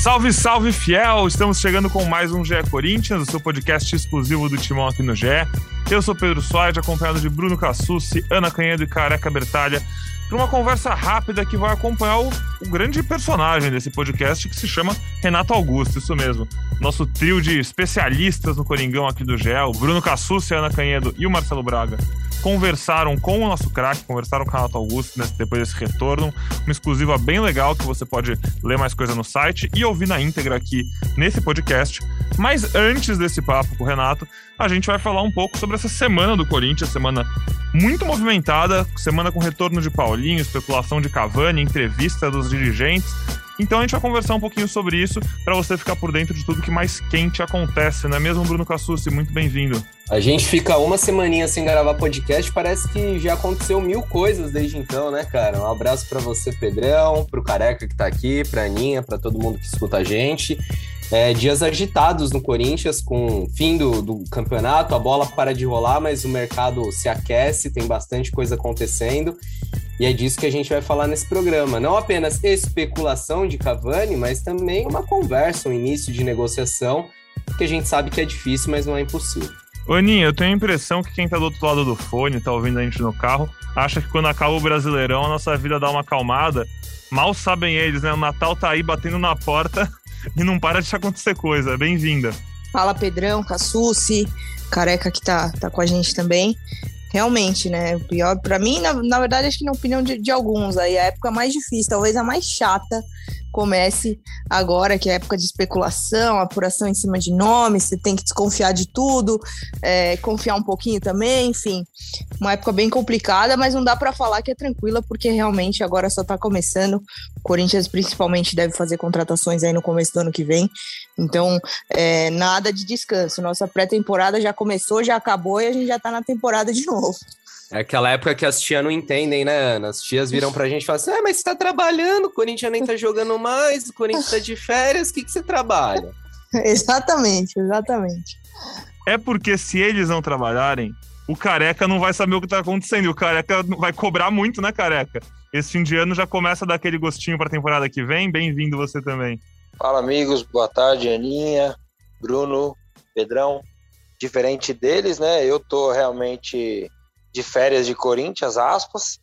Salve, salve, fiel! Estamos chegando com mais um GE Corinthians, o seu podcast exclusivo do Timão aqui no GE. Eu sou Pedro Soares, acompanhado de Bruno Cassucci, Ana Canhedo e Careca Bertalha, para uma conversa rápida que vai acompanhar o, o, grande personagem desse podcast, que se chama Renato Augusto, isso mesmo. Nosso trio de especialistas no Coringão aqui do GE, o Bruno Cassucci, Ana Canhedo e o Marcelo Braga conversaram com o nosso craque, conversaram com o Renato Augusto né, depois desse retorno. Uma exclusiva bem legal que você pode ler mais coisa no site e ouvir na íntegra aqui nesse podcast. Mas antes desse papo com o Renato, a gente vai falar um pouco sobre essa semana do Corinthians, semana muito movimentada, semana com retorno de Paulinho, especulação de Cavani, entrevista dos dirigentes. Então a gente vai conversar um pouquinho sobre isso para você ficar por dentro de tudo que mais quente acontece, não é mesmo, Bruno Cassucci? Muito bem-vindo. A gente fica uma semaninha sem gravar podcast, parece que já aconteceu mil coisas desde então, né, cara? Um abraço para você, Pedrão, pro Careca que tá aqui, pra Aninha, para todo mundo que escuta a gente. É, dias agitados no Corinthians, com fim do, do campeonato, a bola para de rolar, mas o mercado se aquece, tem bastante coisa acontecendo. E é disso que a gente vai falar nesse programa. Não apenas especulação de Cavani, mas também uma conversa, um início de negociação, que a gente sabe que é difícil, mas não é impossível. Aninha, eu tenho a impressão que quem tá do outro lado do fone, tá ouvindo a gente no carro, acha que quando acaba o Brasileirão a nossa vida dá uma acalmada. Mal sabem eles, né? O Natal tá aí batendo na porta e não para de acontecer coisa. Bem-vinda. Fala Pedrão, Cassucci, Careca que tá, tá com a gente também realmente, né? O pior, para mim, na, na, verdade, acho que na opinião de, de, alguns, aí a época mais difícil, talvez a mais chata, comece agora, que é época de especulação, apuração em cima de nomes, você tem que desconfiar de tudo, é, confiar um pouquinho também, enfim, uma época bem complicada, mas não dá para falar que é tranquila, porque realmente agora só está começando. O Corinthians, principalmente, deve fazer contratações aí no começo do ano que vem, então é, nada de descanso. Nossa pré-temporada já começou, já acabou e a gente já está na temporada de novo. É aquela época que as tias não entendem, né, Ana? As tias viram pra gente e falam assim: ah, mas você tá trabalhando, o Corinthians nem tá jogando mais, o Corinthians tá de férias, o que, que você trabalha? exatamente, exatamente. É porque se eles não trabalharem, o careca não vai saber o que tá acontecendo. E o careca vai cobrar muito, né, careca? Esse fim de ano já começa a dar aquele gostinho pra temporada que vem. Bem-vindo você também. Fala, amigos. Boa tarde, Aninha, Bruno, Pedrão. Diferente deles, né? Eu tô realmente de férias de Corinthians, aspas,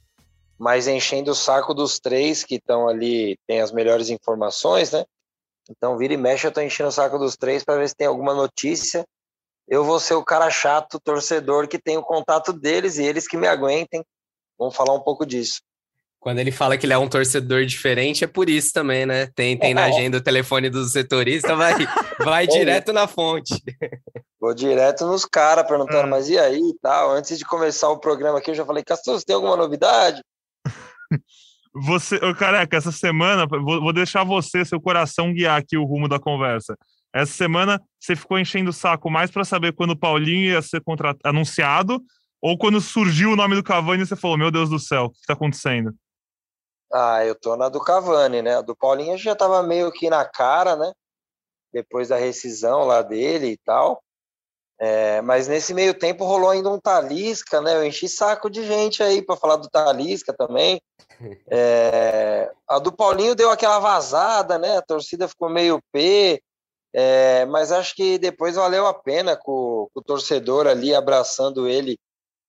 mas enchendo o saco dos três que estão ali, tem as melhores informações, né? Então, vira e mexe, eu tô enchendo o saco dos três para ver se tem alguma notícia. Eu vou ser o cara chato, torcedor, que tem o contato deles e eles que me aguentem. Vamos falar um pouco disso. Quando ele fala que ele é um torcedor diferente, é por isso também, né? Tem, tem na agenda o telefone do setorista, vai, vai é direto na fonte. Vou direto nos caras perguntando, ah. mas e aí e tal? Antes de começar o programa aqui, eu já falei, Castor, você tem alguma novidade? Você, careca, essa semana, vou, vou deixar você, seu coração, guiar aqui o rumo da conversa. Essa semana você ficou enchendo o saco mais para saber quando o Paulinho ia ser anunciado ou quando surgiu o nome do Cavani você falou, meu Deus do céu, o que está acontecendo? Ah, eu tô na do Cavani, né? A do Paulinho já tava meio que na cara, né? Depois da rescisão lá dele e tal. É, mas nesse meio tempo rolou ainda um Talisca, né? Eu enchi saco de gente aí para falar do Talisca também. É, a do Paulinho deu aquela vazada, né? A torcida ficou meio P, é, mas acho que depois valeu a pena com, com, o torcedor ali abraçando ele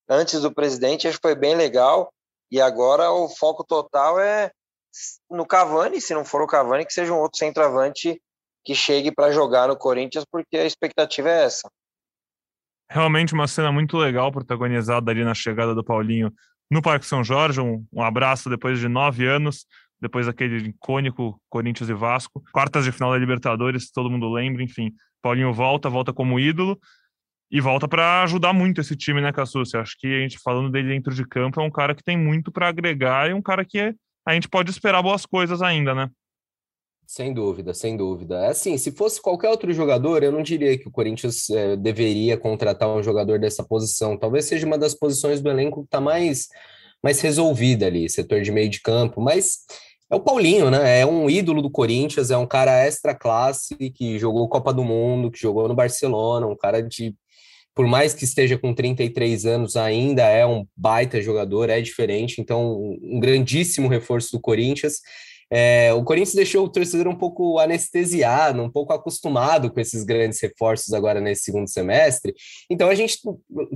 antes do presidente. Acho que foi bem legal. E agora o foco total é no Cavani, se não for o Cavani, que seja um outro centroavante que chegue para jogar no Corinthians, porque a expectativa é essa. Realmente uma cena muito legal protagonizada ali na chegada do Paulinho no Parque São Jorge. Um, um abraço depois de nove anos, depois daquele icônico Corinthians e Vasco. Quartas de final da Libertadores, todo mundo lembra, enfim. Paulinho volta, volta como ídolo e volta para ajudar muito esse time, né, Cassucci? Acho que a gente falando dele dentro de campo é um cara que tem muito para agregar e um cara que a gente pode esperar boas coisas ainda, né? Sem dúvida, sem dúvida. É assim, se fosse qualquer outro jogador, eu não diria que o Corinthians é, deveria contratar um jogador dessa posição. Talvez seja uma das posições do elenco que está mais, mais resolvida ali, setor de meio de campo, mas é o Paulinho, né? É um ídolo do Corinthians, é um cara extra classe que jogou Copa do Mundo, que jogou no Barcelona, um cara de por mais que esteja com 33 anos, ainda é um baita jogador, é diferente, então um grandíssimo reforço do Corinthians. É, o Corinthians deixou o torcedor um pouco anestesiado, um pouco acostumado com esses grandes reforços agora nesse segundo semestre. Então a gente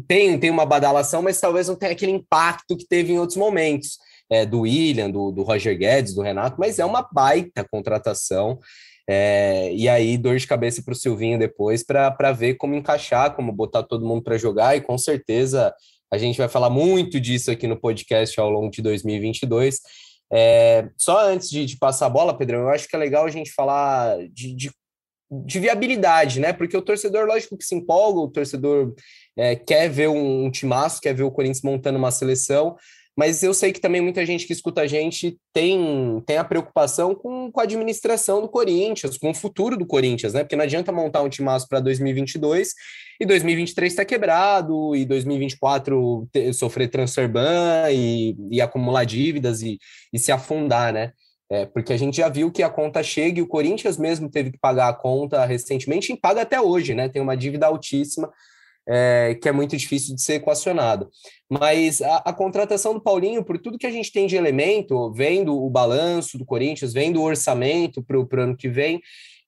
tem, tem uma badalação, mas talvez não tenha aquele impacto que teve em outros momentos. É, do William, do, do Roger Guedes, do Renato, mas é uma baita contratação. É, e aí, dor de cabeça para o Silvinho depois para ver como encaixar, como botar todo mundo para jogar, e com certeza a gente vai falar muito disso aqui no podcast ao longo de 2022. É, só antes de, de, passar a bola, Pedrão, eu acho que é legal a gente falar de, de, de viabilidade, né? Porque o torcedor, lógico que se empolga, o torcedor é, quer ver um, um timaço, quer ver o Corinthians montando uma seleção, mas eu sei que também muita gente que escuta a gente tem, tem a preocupação com, com a administração do Corinthians, com o futuro do Corinthians, né? Porque não adianta montar um timaço para 2022 e 2023 está quebrado, e 2024 ter, sofrer transfer ban e, e acumular dívidas e, e se afundar, né? É, porque a gente já viu que a conta chega e o Corinthians mesmo teve que pagar a conta recentemente e paga até hoje, né? Tem uma dívida altíssima é, que é muito difícil de ser equacionado. Mas a, a, contratação do Paulinho, por tudo que a gente tem de elemento, vendo o balanço do Corinthians, vendo o orçamento para o ano que vem,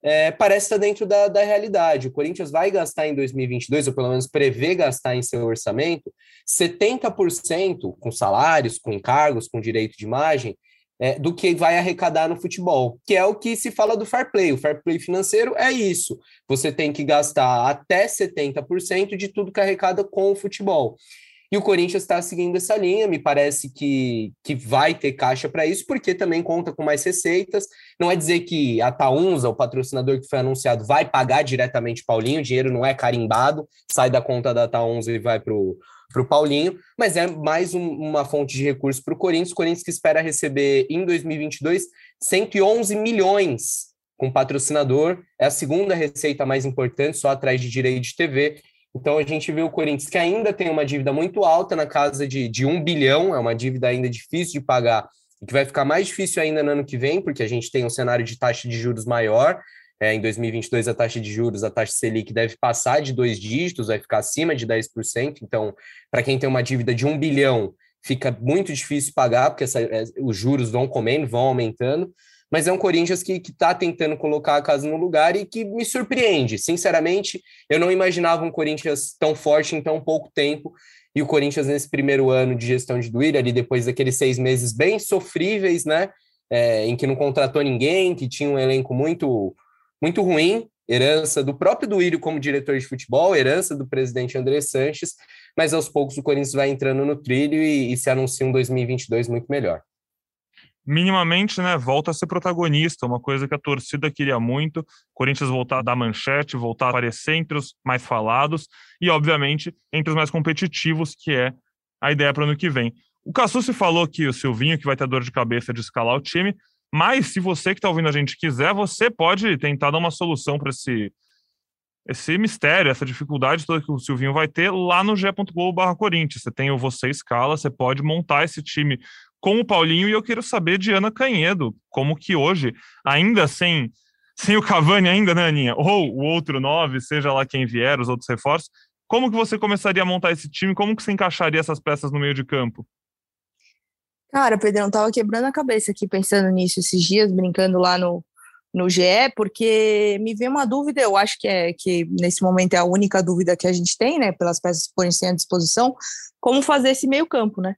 é, parece estar dentro da, da realidade. O Corinthians vai gastar em 2022, ou pelo menos prevê gastar em seu orçamento, 70% com salários, com encargos, com direito de imagem, é, do que vai arrecadar no futebol, que é o que se fala do fair play. O fair play financeiro é isso. Você tem que gastar até 70% de tudo que arrecada com o futebol. E o Corinthians está seguindo essa linha, me parece que, que vai ter caixa para isso, porque também conta com mais receitas. Não é dizer que a Taunza, o patrocinador que foi anunciado, vai pagar diretamente Paulinho, o dinheiro não é carimbado, sai da conta da Taunza e vai para o para o Paulinho, mas é mais um, uma fonte de recursos para o Corinthians. Corinthians que espera receber em 2022 111 milhões com patrocinador, é a segunda receita mais importante, só atrás de direito de TV. Então a gente vê o Corinthians que ainda tem uma dívida muito alta, na casa de, de um bilhão, é uma dívida ainda difícil de pagar, e que vai ficar mais difícil ainda no ano que vem, porque a gente tem um cenário de taxa de juros maior, é, em 2022, a taxa de juros, a taxa Selic deve passar de dois dígitos, vai ficar acima de 10%. Então, para quem tem uma dívida de um bilhão, fica muito difícil pagar, porque essa, é, os juros vão comendo, vão aumentando. Mas é um Corinthians que está tentando colocar a casa no lugar e que me surpreende. Sinceramente, eu não imaginava um Corinthians tão forte em tão pouco tempo. E o Corinthians, nesse primeiro ano de gestão de Duílio, ali depois daqueles seis meses bem sofríveis, né? É, em que não contratou ninguém, que tinha um elenco muito muito ruim, herança do próprio Duírio como diretor de futebol, herança do presidente André Sanches, mas aos poucos o Corinthians vai entrando no trilho e, e se anuncia um 2022 muito melhor. Minimamente, né, volta a ser protagonista, uma coisa que a torcida queria muito, Corinthians voltar a dar manchete, voltar a aparecer entre os mais falados e, obviamente, entre os mais competitivos, que é a ideia para o ano que vem. O Cassucci falou que o Silvinho, que vai ter dor de cabeça de escalar o time, mas se você que está ouvindo a gente quiser, você pode tentar dar uma solução para esse, esse mistério, essa dificuldade toda que o Silvinho vai ter lá no g.globo Corinthians. Você tem o Você Escala, você pode montar esse time com o Paulinho e eu quero saber de Ana Canhedo, como que hoje, ainda sem, sem o Cavani ainda, né, Aninha? Ou o outro nove, seja lá quem vier, os outros reforços, como que você começaria a montar esse time? Como que você encaixaria essas peças no meio de campo? Cara, Pedrão, tava quebrando a cabeça aqui pensando nisso esses dias, brincando lá no, no GE, porque me veio uma dúvida, eu acho que é que nesse momento é a única dúvida que a gente tem, né, pelas peças que forem à disposição, como fazer esse meio campo, né?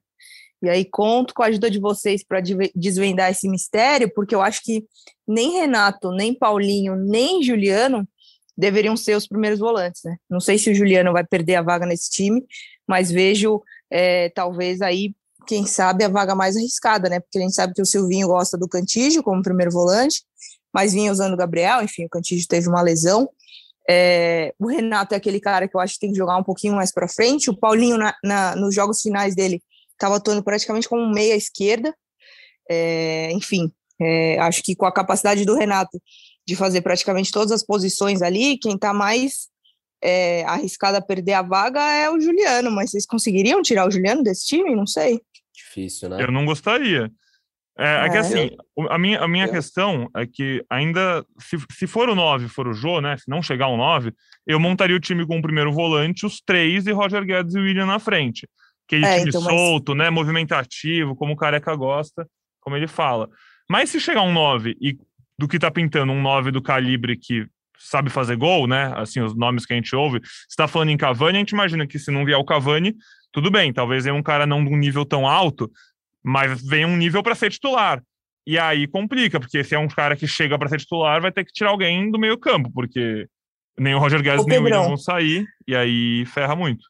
E aí conto com a ajuda de vocês para desvendar esse mistério, porque eu acho que nem Renato, nem Paulinho, nem Juliano deveriam ser os primeiros volantes, né? Não sei se o Juliano vai perder a vaga nesse time, mas vejo é, talvez aí quem sabe, a vaga mais arriscada, né? Porque a gente sabe que o Silvinho gosta do Cantígio como primeiro volante, mas vinha usando o Gabriel, enfim, o Cantígio teve uma lesão. É, o Renato é aquele cara que eu acho que tem que jogar um pouquinho mais para frente. O Paulinho, na, na, nos jogos finais dele, estava atuando praticamente como meia esquerda. É, enfim, é, acho que com a capacidade do Renato de fazer praticamente todas as posições ali, quem está mais é, arriscado a perder a vaga é o Juliano, mas vocês conseguiriam tirar o Juliano desse time? Não sei. Difícil, né? Eu não gostaria. É, é, é que assim, a minha, a minha é. questão é que ainda, se, se for o 9, for o Jô, né? Se não chegar um 9, eu montaria o time com o primeiro volante, os três e Roger Guedes e William na frente. Aquele é, time então, solto, mas... né? Movimentativo, como o Careca gosta, como ele fala. Mas se chegar um 9 e do que tá pintando um 9 do calibre que sabe fazer gol, né? Assim, os nomes que a gente ouve. Se tá falando em Cavani, a gente imagina que se não vier o Cavani, tudo bem, talvez venha um cara não de um nível tão alto, mas venha um nível para ser titular. E aí complica, porque se é um cara que chega para ser titular, vai ter que tirar alguém do meio campo, porque nem o Roger Guedes nem o William vão sair, e aí ferra muito.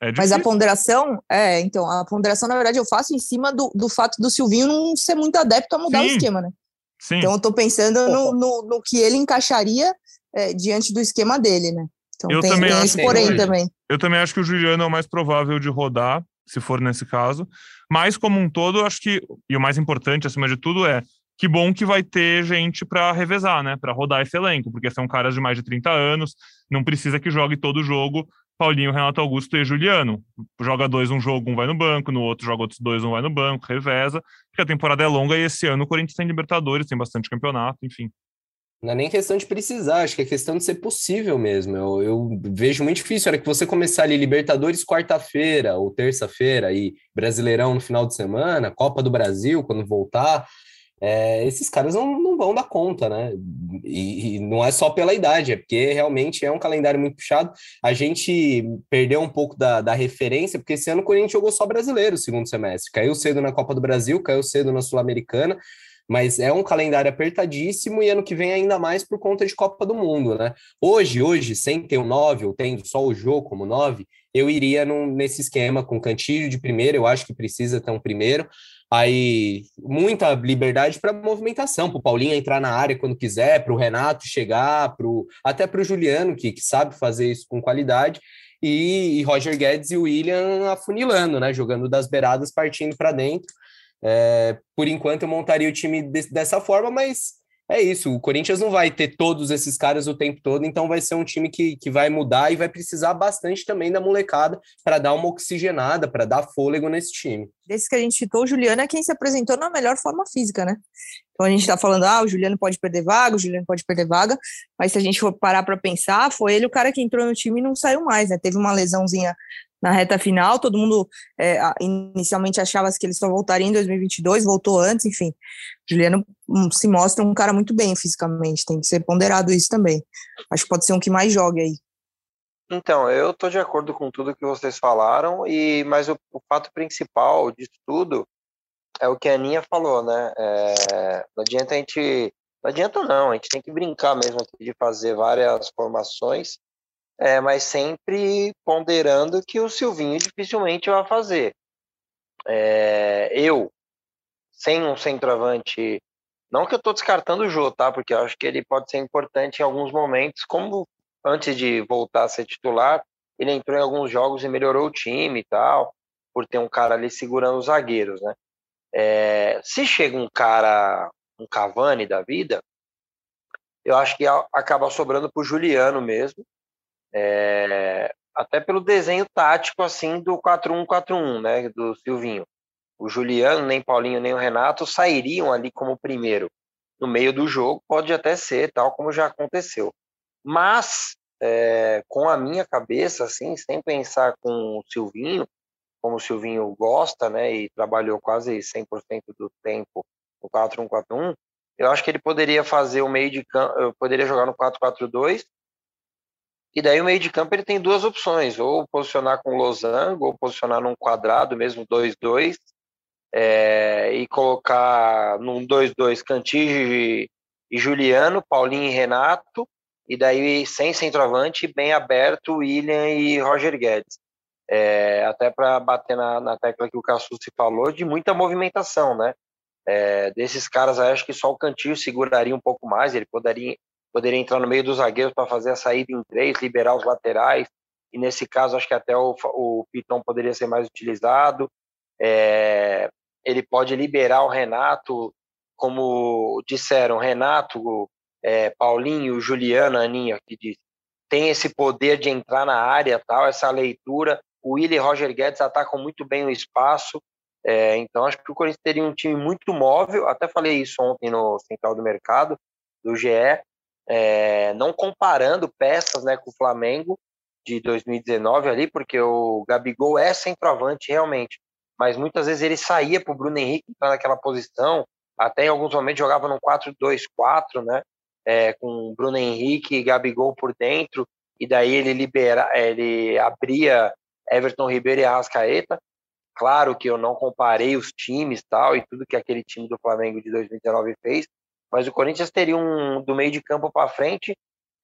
É Mas a ponderação, é, então, a ponderação, na verdade, eu faço em cima do, do fato do Silvinho não ser muito adepto a mudar Sim. o esquema, né? Sim. Então eu tô pensando no, no, no que ele encaixaria é, diante do esquema dele, né? Então eu tem, também tem esse porém também. Eu também acho que o Juliano é o mais provável de rodar, se for nesse caso. Mas, como um todo, acho que, e o mais importante, acima de tudo, é que bom que vai ter gente para revezar, né? Para rodar esse elenco, porque são caras de mais de 30 anos, não precisa que jogue todo o jogo Paulinho, Renato Augusto e Juliano. Joga dois um jogo, um vai no banco, no outro joga outros dois, um vai no banco, reveza, porque a temporada é longa e esse ano o Corinthians tem Libertadores, tem bastante campeonato, enfim. Não é nem questão de precisar, acho que é questão de ser possível mesmo. Eu, eu vejo muito difícil. A hora que você começar ali Libertadores quarta-feira ou terça-feira e Brasileirão no final de semana, Copa do Brasil quando voltar, é, esses caras não, não vão dar conta, né? E, e, não é só pela idade, é porque realmente é um calendário muito puxado. A gente perdeu um pouco da, da referência, porque esse ano o Corinthians jogou só brasileiro segundo semestre. Caiu cedo na Copa do Brasil, caiu cedo na Sul-Americana, mas é um calendário apertadíssimo e ano que vem ainda mais por conta de Copa do Mundo, né? Hoje, hoje, sem ter um 9 ou tendo só o jogo como 9, eu iria num, nesse esquema com Cantillo de primeiro, eu acho que precisa ter um primeiro, aí muita liberdade para movimentação, para o Paulinho entrar na área quando quiser, para o Renato chegar, pro, até para o Juliano, que, que sabe fazer isso com qualidade, e, Roger Guedes e William afunilando, né? Jogando das beiradas, partindo para dentro. É, por enquanto eu montaria o time de, dessa forma, mas é isso. O Corinthians não vai ter todos esses caras o tempo todo, então vai ser um time que, que vai mudar e vai precisar bastante também da molecada para dar uma oxigenada, para dar fôlego nesse time. Desses que a gente citou, o Juliano é quem se apresentou na melhor forma física, né? Então a gente está falando, ah, o Juliano pode perder vaga, o Juliano pode perder vaga, mas se a gente for parar para pensar, foi ele o cara que entrou no time e não saiu mais, né? Teve uma lesãozinha na reta final. Todo mundo é, inicialmente achava que ele só voltaria em 2022, voltou antes, enfim. Juliano hum, se mostra um cara muito bem fisicamente, tem que ser ponderado isso também. Acho que pode ser um que mais jogue aí. Então, eu estou de acordo com tudo que vocês falaram, e mas o, o fato principal disso tudo é o que a Aninha falou, né? É, não adianta a gente. Não adianta não, a gente tem que brincar mesmo de fazer várias formações é, mas sempre ponderando que o Silvinho dificilmente vai fazer. É, eu, sem um centroavante, não que eu estou descartando o Jô, tá? Porque eu acho que ele pode ser importante em alguns momentos, como antes de voltar a ser titular, ele entrou em alguns jogos e melhorou o time e tal, por ter um cara ali segurando os zagueiros, né? É, se chega um cara, um Cavani da vida, eu acho que acaba sobrando para o Juliano mesmo, é, até pelo desenho tático assim do 4-1-4-1, né, do Silvinho. O Juliano, nem Paulinho, nem o Renato sairiam ali como primeiro. No meio do jogo pode até ser, tal como já aconteceu. Mas é, com a minha cabeça, assim, sem pensar com o Silvinho, como o Silvinho gosta, né, e trabalhou quase 100% do tempo no 4-1-4-1, eu acho que ele poderia fazer o meio de campo, poderia jogar no 4-4-2 e daí o meio de campo ele tem duas opções, ou posicionar com losango, ou posicionar num quadrado, mesmo 2-2, é, e colocar num 2-2 Cantige e Juliano, Paulinho e Renato, e daí sem centroavante, bem aberto, William e Roger Guedes. É, até para bater na, na, tecla que o se falou, de muita movimentação, né? É, desses caras, acho que só o Cantillo seguraria um pouco mais, ele poderia, poderia entrar no meio dos zagueiros para fazer a saída em três, liberar os laterais, e nesse caso acho que até o, o Piton poderia ser mais utilizado. É, ele pode liberar o Renato, como disseram, Renato, é, Paulinho, Juliana, Aninha, que diz, tem esse poder de entrar na área, tal, essa leitura. O Willi e Roger Guedes atacam muito bem o espaço. É, então, acho que o Corinthians teria um time muito móvel. Até falei isso ontem no Central do Mercado, do GE é, não comparando peças né, com o Flamengo de 2019 ali, porque o Gabigol é centroavante realmente, mas muitas vezes ele saía para o Bruno Henrique entrar naquela posição, até em alguns momentos jogava num 4-2-4, né? É, com Bruno Henrique e Gabigol por dentro, e daí ele libera, ele abria Everton Ribeiro e Arrascaeta. Claro que eu não comparei os times tal e tudo que aquele time do Flamengo de 2019 fez, mas o Corinthians teria um do meio de campo para frente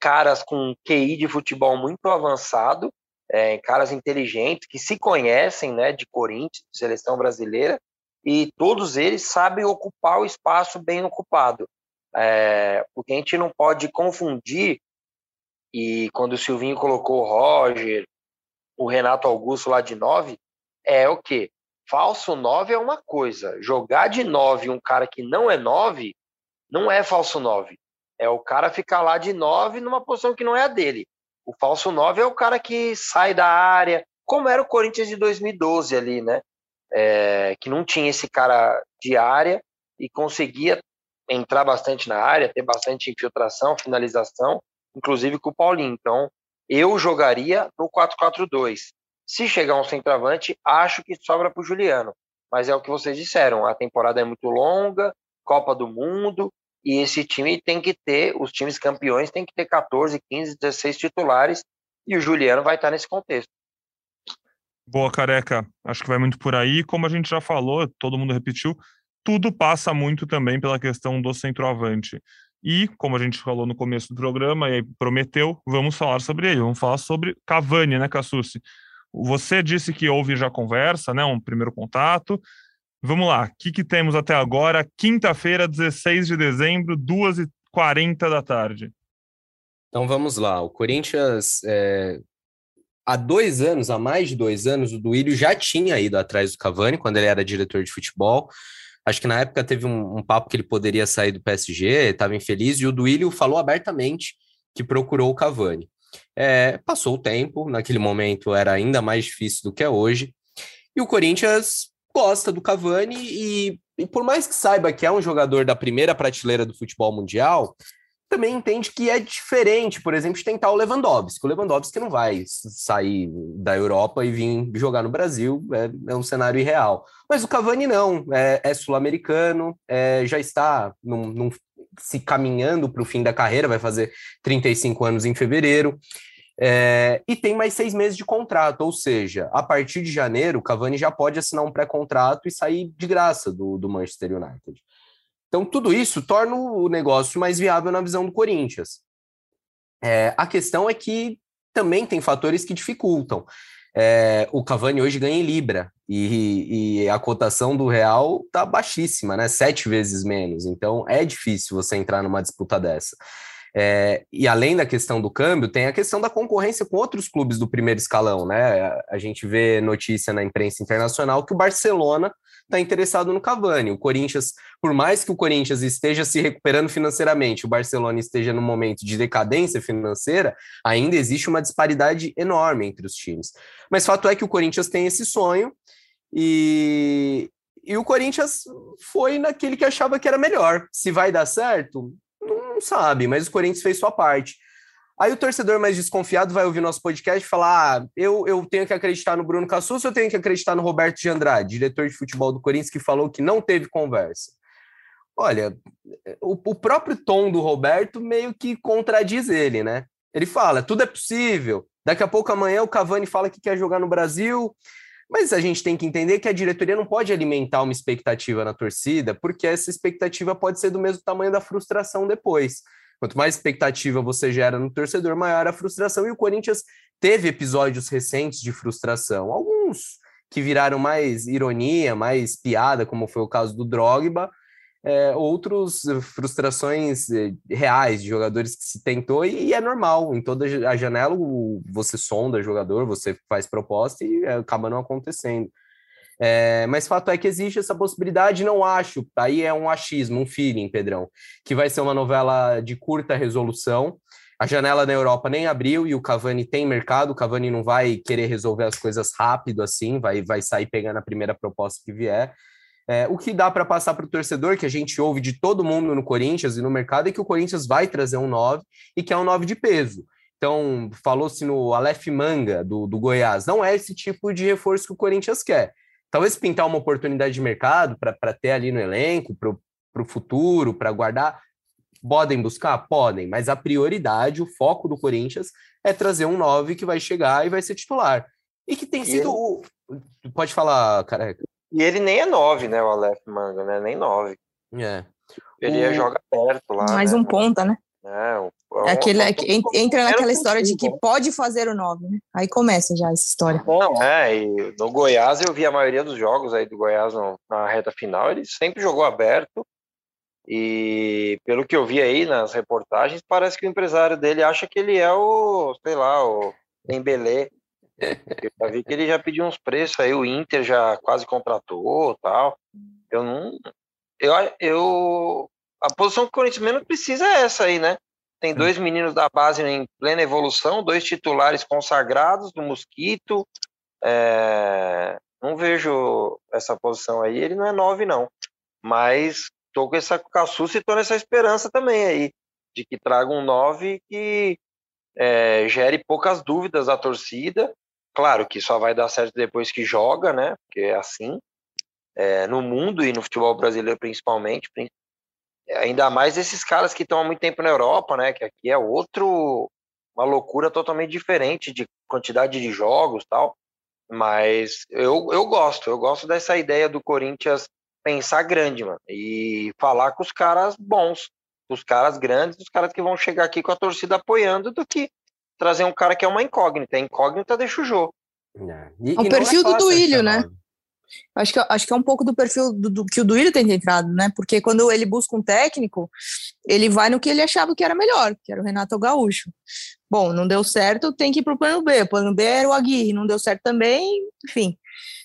caras com QI de futebol muito avançado, é, caras inteligentes que se conhecem, né, de Corinthians, de seleção brasileira, e todos eles sabem ocupar o espaço bem ocupado. É, porque a gente não pode confundir, e quando o Silvinho colocou o Roger, o Renato Augusto lá de nove, é o que? Falso nove é uma coisa. Jogar de nove um cara que não é nove, não é falso nove. É o cara ficar lá de nove numa posição que não é a dele. O falso nove é o cara que sai da área, como era o Corinthians de 2012 ali, né? É, que não tinha esse cara de área e conseguia entrar bastante na área, ter bastante infiltração, finalização, inclusive com o Paulinho. Então, eu jogaria no 4-4-2. Se chegar um centroavante, acho que sobra para o Juliano. Mas é o que vocês disseram, a temporada é muito longa, Copa do Mundo, e esse time tem que ter, os times campeões tem que ter 14, 15, 16 titulares, e o Juliano vai estar nesse contexto. Boa, careca. Acho que vai muito por aí. Como a gente já falou, todo mundo repetiu, tudo passa muito também pela questão do centroavante. E, como a gente falou no começo do programa e prometeu, vamos falar sobre ele. Vamos falar sobre Cavani, né, Cassucci? Você disse que houve já conversa, né, um primeiro contato. Vamos lá, o que, que temos até agora? Quinta-feira, 16 de dezembro, 2h40 da tarde. Então vamos lá, o Corinthians, é... há dois anos, há mais de dois anos, o Duílio já tinha ido atrás do Cavani, quando ele era diretor de futebol, Acho que na época teve um, um papo que ele poderia sair do PSG, estava infeliz, e o Duílio falou abertamente que procurou o Cavani. É, passou o tempo, naquele momento era ainda mais difícil do que é hoje, e o Corinthians gosta do Cavani, e, e por mais que saiba que é um jogador da primeira prateleira do futebol mundial, também entende que é diferente, por exemplo, de tentar o Lewandowski. O Lewandowski não vai sair da Europa e vir jogar no Brasil, é, é um cenário irreal. Mas o Cavani não, é, é sul-americano, é, já está num, num, se caminhando para o fim da carreira, vai fazer 35 anos em fevereiro. É, e tem mais seis meses de contrato, ou seja, a partir de janeiro, o Cavani já pode assinar um pré-contrato e sair de graça do, do Manchester United. Então, tudo isso torna o negócio mais viável na visão do Corinthians. É, a questão é que também tem fatores que dificultam. É, o Cavani hoje ganha em Libra e, e a cotação do real está baixíssima, né? Sete vezes menos. Então é difícil você entrar numa disputa dessa. É, e além da questão do câmbio, tem a questão da concorrência com outros clubes do primeiro escalão, né? A gente vê notícia na imprensa internacional que o Barcelona está interessado no Cavani. O Corinthians, por mais que o Corinthians esteja se recuperando financeiramente, o Barcelona esteja num momento de decadência financeira, ainda existe uma disparidade enorme entre os times. Mas fato é que o Corinthians tem esse sonho e, e o Corinthians foi naquele que achava que era melhor. Se vai dar certo, sabe, mas o Corinthians fez sua parte. Aí o torcedor mais desconfiado vai ouvir nosso podcast e falar: ah, eu, eu tenho que acreditar no Bruno Cassus, eu tenho que acreditar no Roberto de Andrade, diretor de futebol do Corinthians, que falou que não teve conversa. Olha, o, o próprio tom do Roberto meio que contradiz ele, né? Ele fala: tudo é possível. Daqui a pouco amanhã o Cavani fala que quer jogar no Brasil. Mas a gente tem que entender que a diretoria não pode alimentar uma expectativa na torcida, porque essa expectativa pode ser do mesmo tamanho da frustração depois. Quanto mais expectativa você gera no torcedor, maior a frustração. E o Corinthians teve episódios recentes de frustração. Alguns que viraram mais ironia, mais piada, como foi o caso do Drogba, é, outros eh, frustrações eh, reais de jogadores que se tentou, e, é normal, em toda a janela você sonda jogador, você faz proposta e é, acaba não acontecendo. É, mas fato é que existe essa possibilidade, não acho, aí é um achismo, um feeling, Pedrão, que vai ser uma novela de curta resolução. A janela na Europa nem abriu e o Cavani tem mercado, o Cavani não vai querer resolver as coisas rápido assim, vai, vai sair pegando a primeira proposta que vier. É, o que dá para passar para o torcedor, que a gente ouve de todo mundo no Corinthians e no mercado, é que o Corinthians vai trazer um 9 e que é um 9 de peso. Então, falou-se no Aleph Manga, do, do Goiás. Não é esse tipo de reforço que o Corinthians quer talvez pintar uma oportunidade de mercado para ter ali no elenco, o futuro, para guardar. Podem buscar? Podem, mas a prioridade, o foco do Corinthians é trazer um 9 que vai chegar e vai ser titular. E que tem sido o. Pode falar, careca. E ele nem é 9, né, o Aleph Manga, né? Nem 9. É. Ele o... joga perto lá. Mais né? um ponta, né? É, um, é aquele, é, entra naquela história de que pode fazer o 9, né? Aí começa já essa história. Não, é, e no Goiás eu vi a maioria dos jogos aí do Goiás no, na reta final, ele sempre jogou aberto. E pelo que eu vi aí nas reportagens, parece que o empresário dele acha que ele é o, sei lá, o Embelê. Eu já vi que ele já pediu uns preços aí, o Inter já quase contratou tal. Eu não. Eu, eu a posição que o Corinthians menos precisa é essa aí, né? Tem dois meninos da base em plena evolução, dois titulares consagrados do Mosquito. É... Não vejo essa posição aí. Ele não é nove, não. Mas tô com essa caçuça e tô nessa esperança também aí, de que traga um nove que é, gere poucas dúvidas à torcida. Claro que só vai dar certo depois que joga, né? Porque é assim. É, no mundo e no futebol brasileiro principalmente, ainda mais esses caras que estão há muito tempo na Europa, né? Que aqui é outro, uma loucura totalmente diferente de quantidade de jogos tal. Mas eu, eu gosto, eu gosto dessa ideia do Corinthians pensar grande, mano, e falar com os caras bons, os caras grandes, os caras que vão chegar aqui com a torcida apoiando, do que trazer um cara que é uma incógnita. A incógnita deixa o jogo. É. E, o perfil é do Duílio, né? Acho que, acho que é um pouco do perfil do, do, que o Duílio tem entrado, né? Porque quando ele busca um técnico, ele vai no que ele achava que era melhor, que era o Renato Gaúcho. Bom, não deu certo, tem que ir para o plano B. O plano B era o Aguirre, não deu certo também, enfim.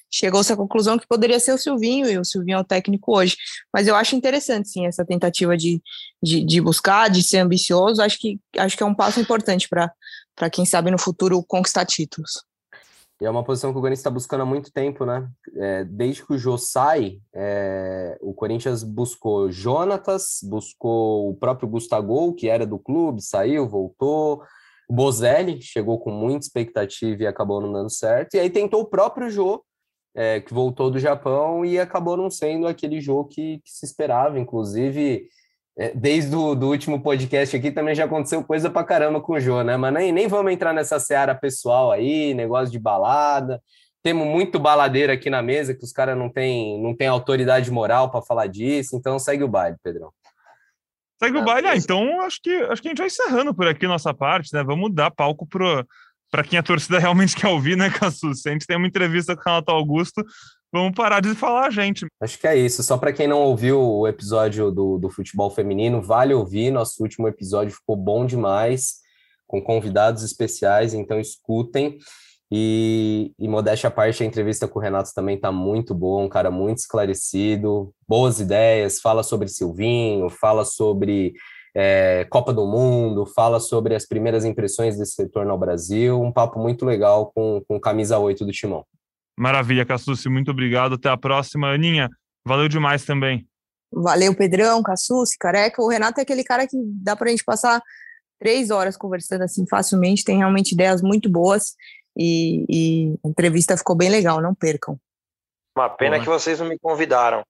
Chegou-se à conclusão que poderia ser o Silvinho, e o Silvinho é o técnico hoje. Mas eu acho interessante, sim, essa tentativa de, de, de buscar, de ser ambicioso. Acho que, acho que é um passo importante para quem sabe no futuro conquistar títulos. E é uma posição que o Corinthians está buscando há muito tempo, né? É, desde que o Jô sai, é, o Corinthians buscou Jonatas, buscou o próprio Gustavo, que era do clube, saiu, voltou. O Bozelli chegou com muita expectativa e acabou não dando certo. E aí tentou o próprio Jô, é, que voltou do Japão e acabou não sendo aquele jogo que, que se esperava. Inclusive, desde o do último podcast aqui também já aconteceu coisa pra caramba com o Jô, né? Mas nem, nem vamos entrar nessa seara pessoal aí, negócio de balada. Temos muito baladeiro aqui na mesa, que os caras não têm não tem autoridade moral para falar disso, então segue o baile, Pedrão. Segue o baile, ah, então acho que, acho que a gente vai encerrando por aqui nossa parte, né? Vamos dar palco pro, para quem a torcida realmente quer ouvir, né, Cassu? Se a gente tem uma entrevista com o Renato Augusto, vamos parar de falar, gente. Acho que é isso. Só para quem não ouviu o episódio do, do futebol feminino, vale ouvir. Nosso último episódio ficou bom demais, com convidados especiais, então escutem. E, e modéstia à parte, a entrevista com o Renato também está muito boa, um cara muito esclarecido, boas ideias, fala sobre Silvinho, fala sobre é, Copa do Mundo, fala sobre as primeiras impressões desse retorno ao Brasil. Um papo muito legal com, com camisa 8 do Timão. Maravilha, Cassucci, muito obrigado. Até a próxima. Aninha, valeu demais também. Valeu, Pedrão, Cassucci, Careca. O Renato é aquele cara que dá para a gente passar três horas conversando assim facilmente, tem realmente ideias muito boas e, e a entrevista ficou bem legal, não percam. Uma pena Boa. que vocês não me convidaram.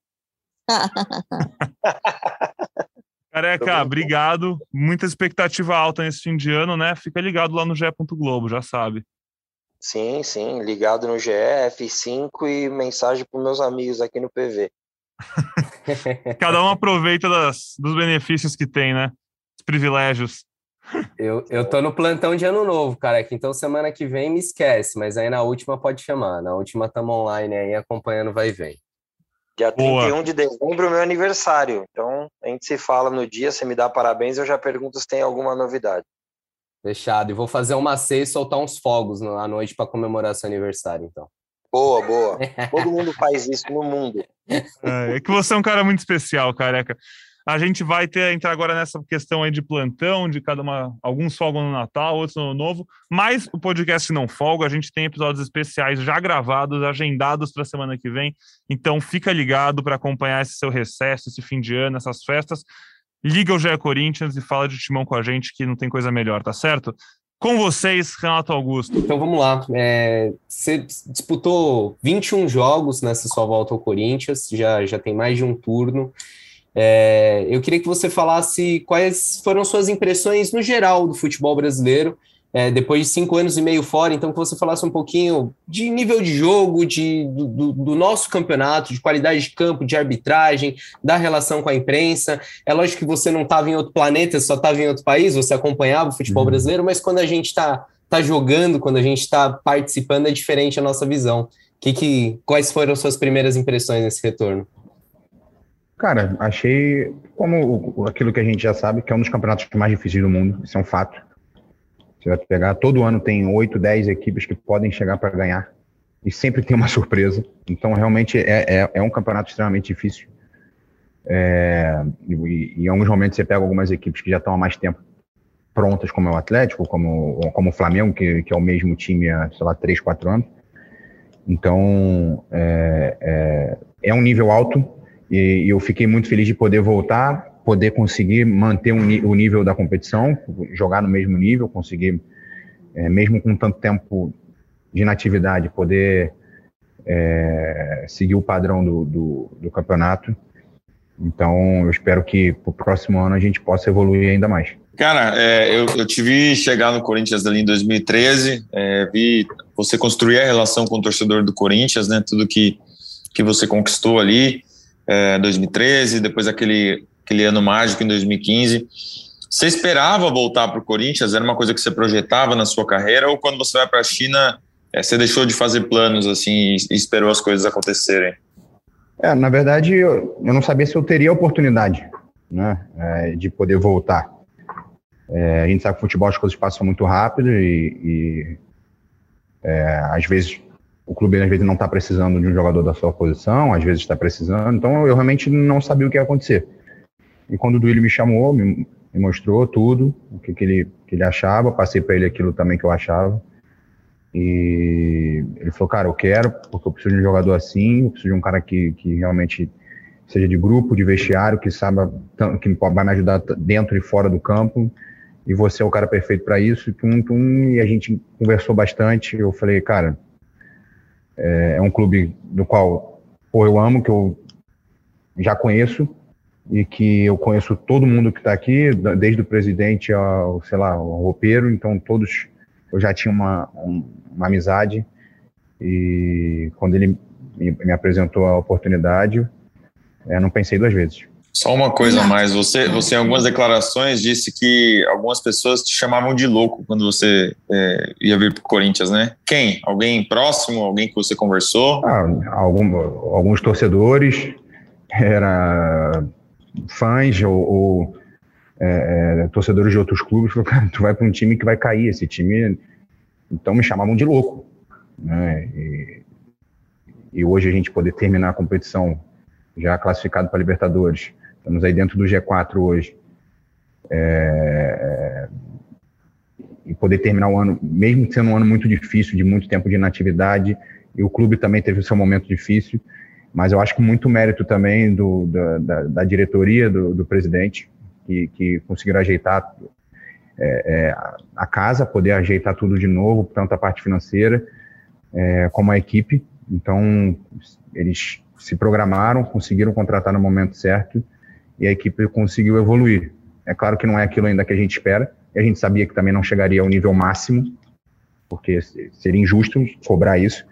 Careca, obrigado. Muita expectativa alta nesse fim de ano, né? Fica ligado lá no GE. Globo, já sabe. Sim, sim, ligado no GE, F5 e mensagem para meus amigos aqui no PV. Cada um aproveita das, dos benefícios que tem, né? Os privilégios. Eu, eu tô no plantão de ano novo, careca. Então semana que vem me esquece, mas aí na última pode chamar. Na última estamos online aí acompanhando vai e vem. Dia Boa. 31 de dezembro, é meu aniversário. Então, a gente se fala no dia, você me dá parabéns, eu já pergunto se tem alguma novidade. Fechado. E vou fazer uma ceia e soltar uns fogos à noite para comemorar seu aniversário, então. Boa, boa. Todo mundo faz isso no mundo. É, é que você é um cara muito especial, careca. A gente vai ter entrar agora nessa questão aí de plantão, de cada uma. Alguns folgam no Natal, outros no Novo, mas o podcast não folga. A gente tem episódios especiais já gravados, agendados para a semana que vem. Então fica ligado para acompanhar esse seu recesso, esse fim de ano, essas festas. Liga o GE Corinthians e fala de timão com a gente, que não tem coisa melhor, tá certo? Com vocês, Renato Augusto. Então vamos lá. É, você disputou 21 jogos nessa sua volta ao Corinthians, já, já tem mais de um turno. É, eu queria que você falasse quais foram suas impressões no geral do futebol brasileiro, é, depois de cinco anos e meio fora, então que você falasse um pouquinho de nível de jogo, de, do, do, nosso campeonato, de qualidade de campo, de arbitragem, da relação com a imprensa. É lógico que você não estava em outro planeta, só estava em outro país, você acompanhava o futebol uhum. brasileiro, mas quando a gente está tá jogando, quando a gente está participando, é diferente a nossa visão. Que, que, quais foram suas primeiras impressões nesse retorno? Cara, achei como aquilo que a gente já sabe, que é um dos campeonatos mais difíceis do mundo, isso é um fato. Você vai pegar, todo ano tem 8, 10 equipes que podem chegar para ganhar. E sempre tem uma surpresa. Então, realmente, é, é, é um campeonato extremamente difícil. É, e, em alguns momentos você pega algumas equipes que já estão há mais tempo prontas, como é o Atlético, como, como o Flamengo, que, que é o mesmo time há, sei lá, 3, 4 anos. Então, é, é, é um nível alto e, e eu fiquei muito feliz de poder voltar poder conseguir manter um, o nível da competição, jogar no mesmo nível, conseguir, é, mesmo com tanto tempo de inatividade, poder é, seguir o padrão do, do, do, campeonato. Então, eu espero que para o próximo ano a gente possa evoluir ainda mais. Cara, é, eu, eu te vi chegar no Corinthians ali em 2013, é, vi você construir a relação com o torcedor do Corinthians, né? Tudo que, que você conquistou ali, é, 2013, depois aquele aquele ano mágico em 2015. Você esperava voltar para o Corinthians? Era uma coisa que você projetava na sua carreira? Ou quando você vai para a China, é, você deixou de fazer planos assim e esperou as coisas acontecerem? É, na verdade, eu, eu não sabia se eu teria a oportunidade né, é, de poder voltar. É, a gente sabe que futebol as coisas passam muito rápido e, e é, às vezes o clube às vezes não está precisando de um jogador da sua posição, às vezes está precisando. Então eu realmente não sabia o que ia acontecer. E quando o Duílio me chamou, me, me, mostrou tudo, o que, que, ele, que ele achava, passei para ele aquilo também que eu achava. E ele falou, cara, eu quero, porque eu preciso de um jogador assim, eu preciso de um cara que, que realmente seja de grupo, de vestiário, que saiba, que vai me ajudar dentro e fora do campo. E você é o cara perfeito para isso. E, tum, tum, e a gente conversou bastante. Eu falei, cara, é, é um clube do qual pô, eu amo, que eu já conheço, e que eu conheço todo mundo que está aqui, desde o presidente ao, sei lá, ao roupeiro, então todos eu já tinha uma, uma amizade e quando ele me apresentou a oportunidade, eu não pensei duas vezes. Só uma coisa a mais, você, você em algumas declarações disse que algumas pessoas te chamavam de louco quando você é, ia vir para o Corinthians, né? Quem? Alguém próximo? Alguém que você conversou? Ah, algum, alguns torcedores, era fãs ou, ou é, é, torcedores de outros clubes falaram, cara, tu vai para um time que vai cair, esse time. Então me chamavam de louco. Né? E, e hoje a gente poder terminar a competição já classificado para Libertadores, estamos aí dentro do G4 hoje, é, e poder terminar o ano, mesmo sendo um ano muito difícil, de muito tempo de inatividade, e o clube também teve o seu momento difícil, mas eu acho que muito mérito também do, da, da, da diretoria, do, do presidente, que, que conseguiram ajeitar é, é, a casa, poder ajeitar tudo de novo, tanto a parte financeira é, como a equipe. Então, eles se programaram, conseguiram contratar no momento certo e a equipe conseguiu evoluir. É claro que não é aquilo ainda que a gente espera, e a gente sabia que também não chegaria ao nível máximo, porque seria injusto cobrar isso,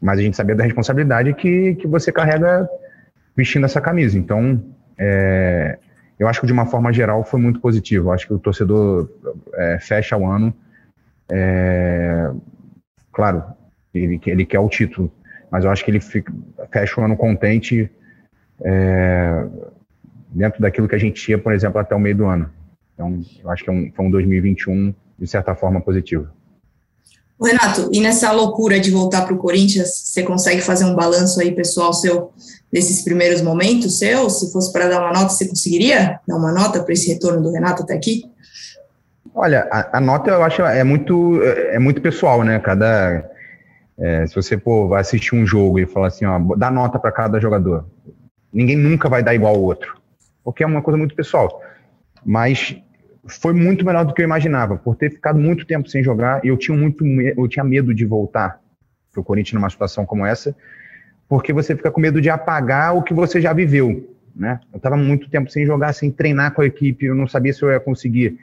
mas a gente sabia da responsabilidade que, que você carrega vestindo essa camisa. Então, é, eu acho que de uma forma geral foi muito positivo. Eu acho que o torcedor é, fecha o ano, é, claro, ele, ele quer o título, mas eu acho que ele fica, fecha o ano contente é, dentro daquilo que a gente tinha, por exemplo, até o meio do ano. Então, eu acho que é um, foi um 2021 de certa forma positivo. Renato, e nessa loucura de voltar para o Corinthians, você consegue fazer um balanço aí, pessoal, seu desses primeiros momentos seus? Se fosse para dar uma nota, você conseguiria dar uma nota para esse retorno do Renato até aqui? Olha, a, a, nota eu acho é muito é muito pessoal, né? Cada é, se você pô, vai assistir um jogo e falar assim, ó, dá nota para cada jogador, ninguém nunca vai dar igual ao outro, porque é uma coisa muito pessoal. Mas foi muito melhor do que eu imaginava, por ter ficado muito tempo sem jogar e eu tinha muito eu tinha medo de voltar para o Corinthians numa situação como essa, porque você fica com medo de apagar o que você já viveu. né? Eu estava muito tempo sem jogar, sem treinar com a equipe, eu não sabia se eu ia conseguir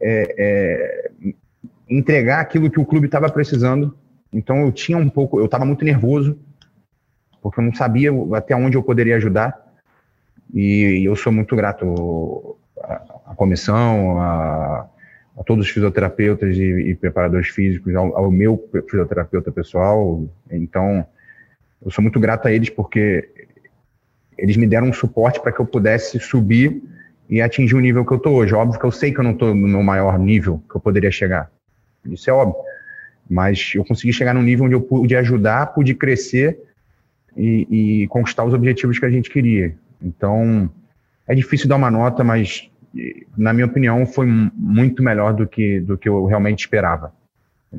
é, é, entregar aquilo que o clube estava precisando. Então eu tinha um pouco, eu estava muito nervoso, porque eu não sabia até onde eu poderia ajudar. E, e eu sou muito grato à, à comissão, a, a, todos os fisioterapeutas e, e preparadores físicos, ao, ao, meu fisioterapeuta pessoal. Então, eu sou muito grato a eles porque eles me deram um suporte para que eu pudesse subir e atingir o nível que eu estou hoje. Óbvio que eu sei que eu não estou no meu maior nível que eu poderia chegar. Isso é óbvio. Mas eu consegui chegar num nível onde eu pude ajudar, pude crescer e, e conquistar os objetivos que a gente queria. Então, é difícil dar uma nota, mas na minha opinião foi muito melhor do que do que eu realmente esperava.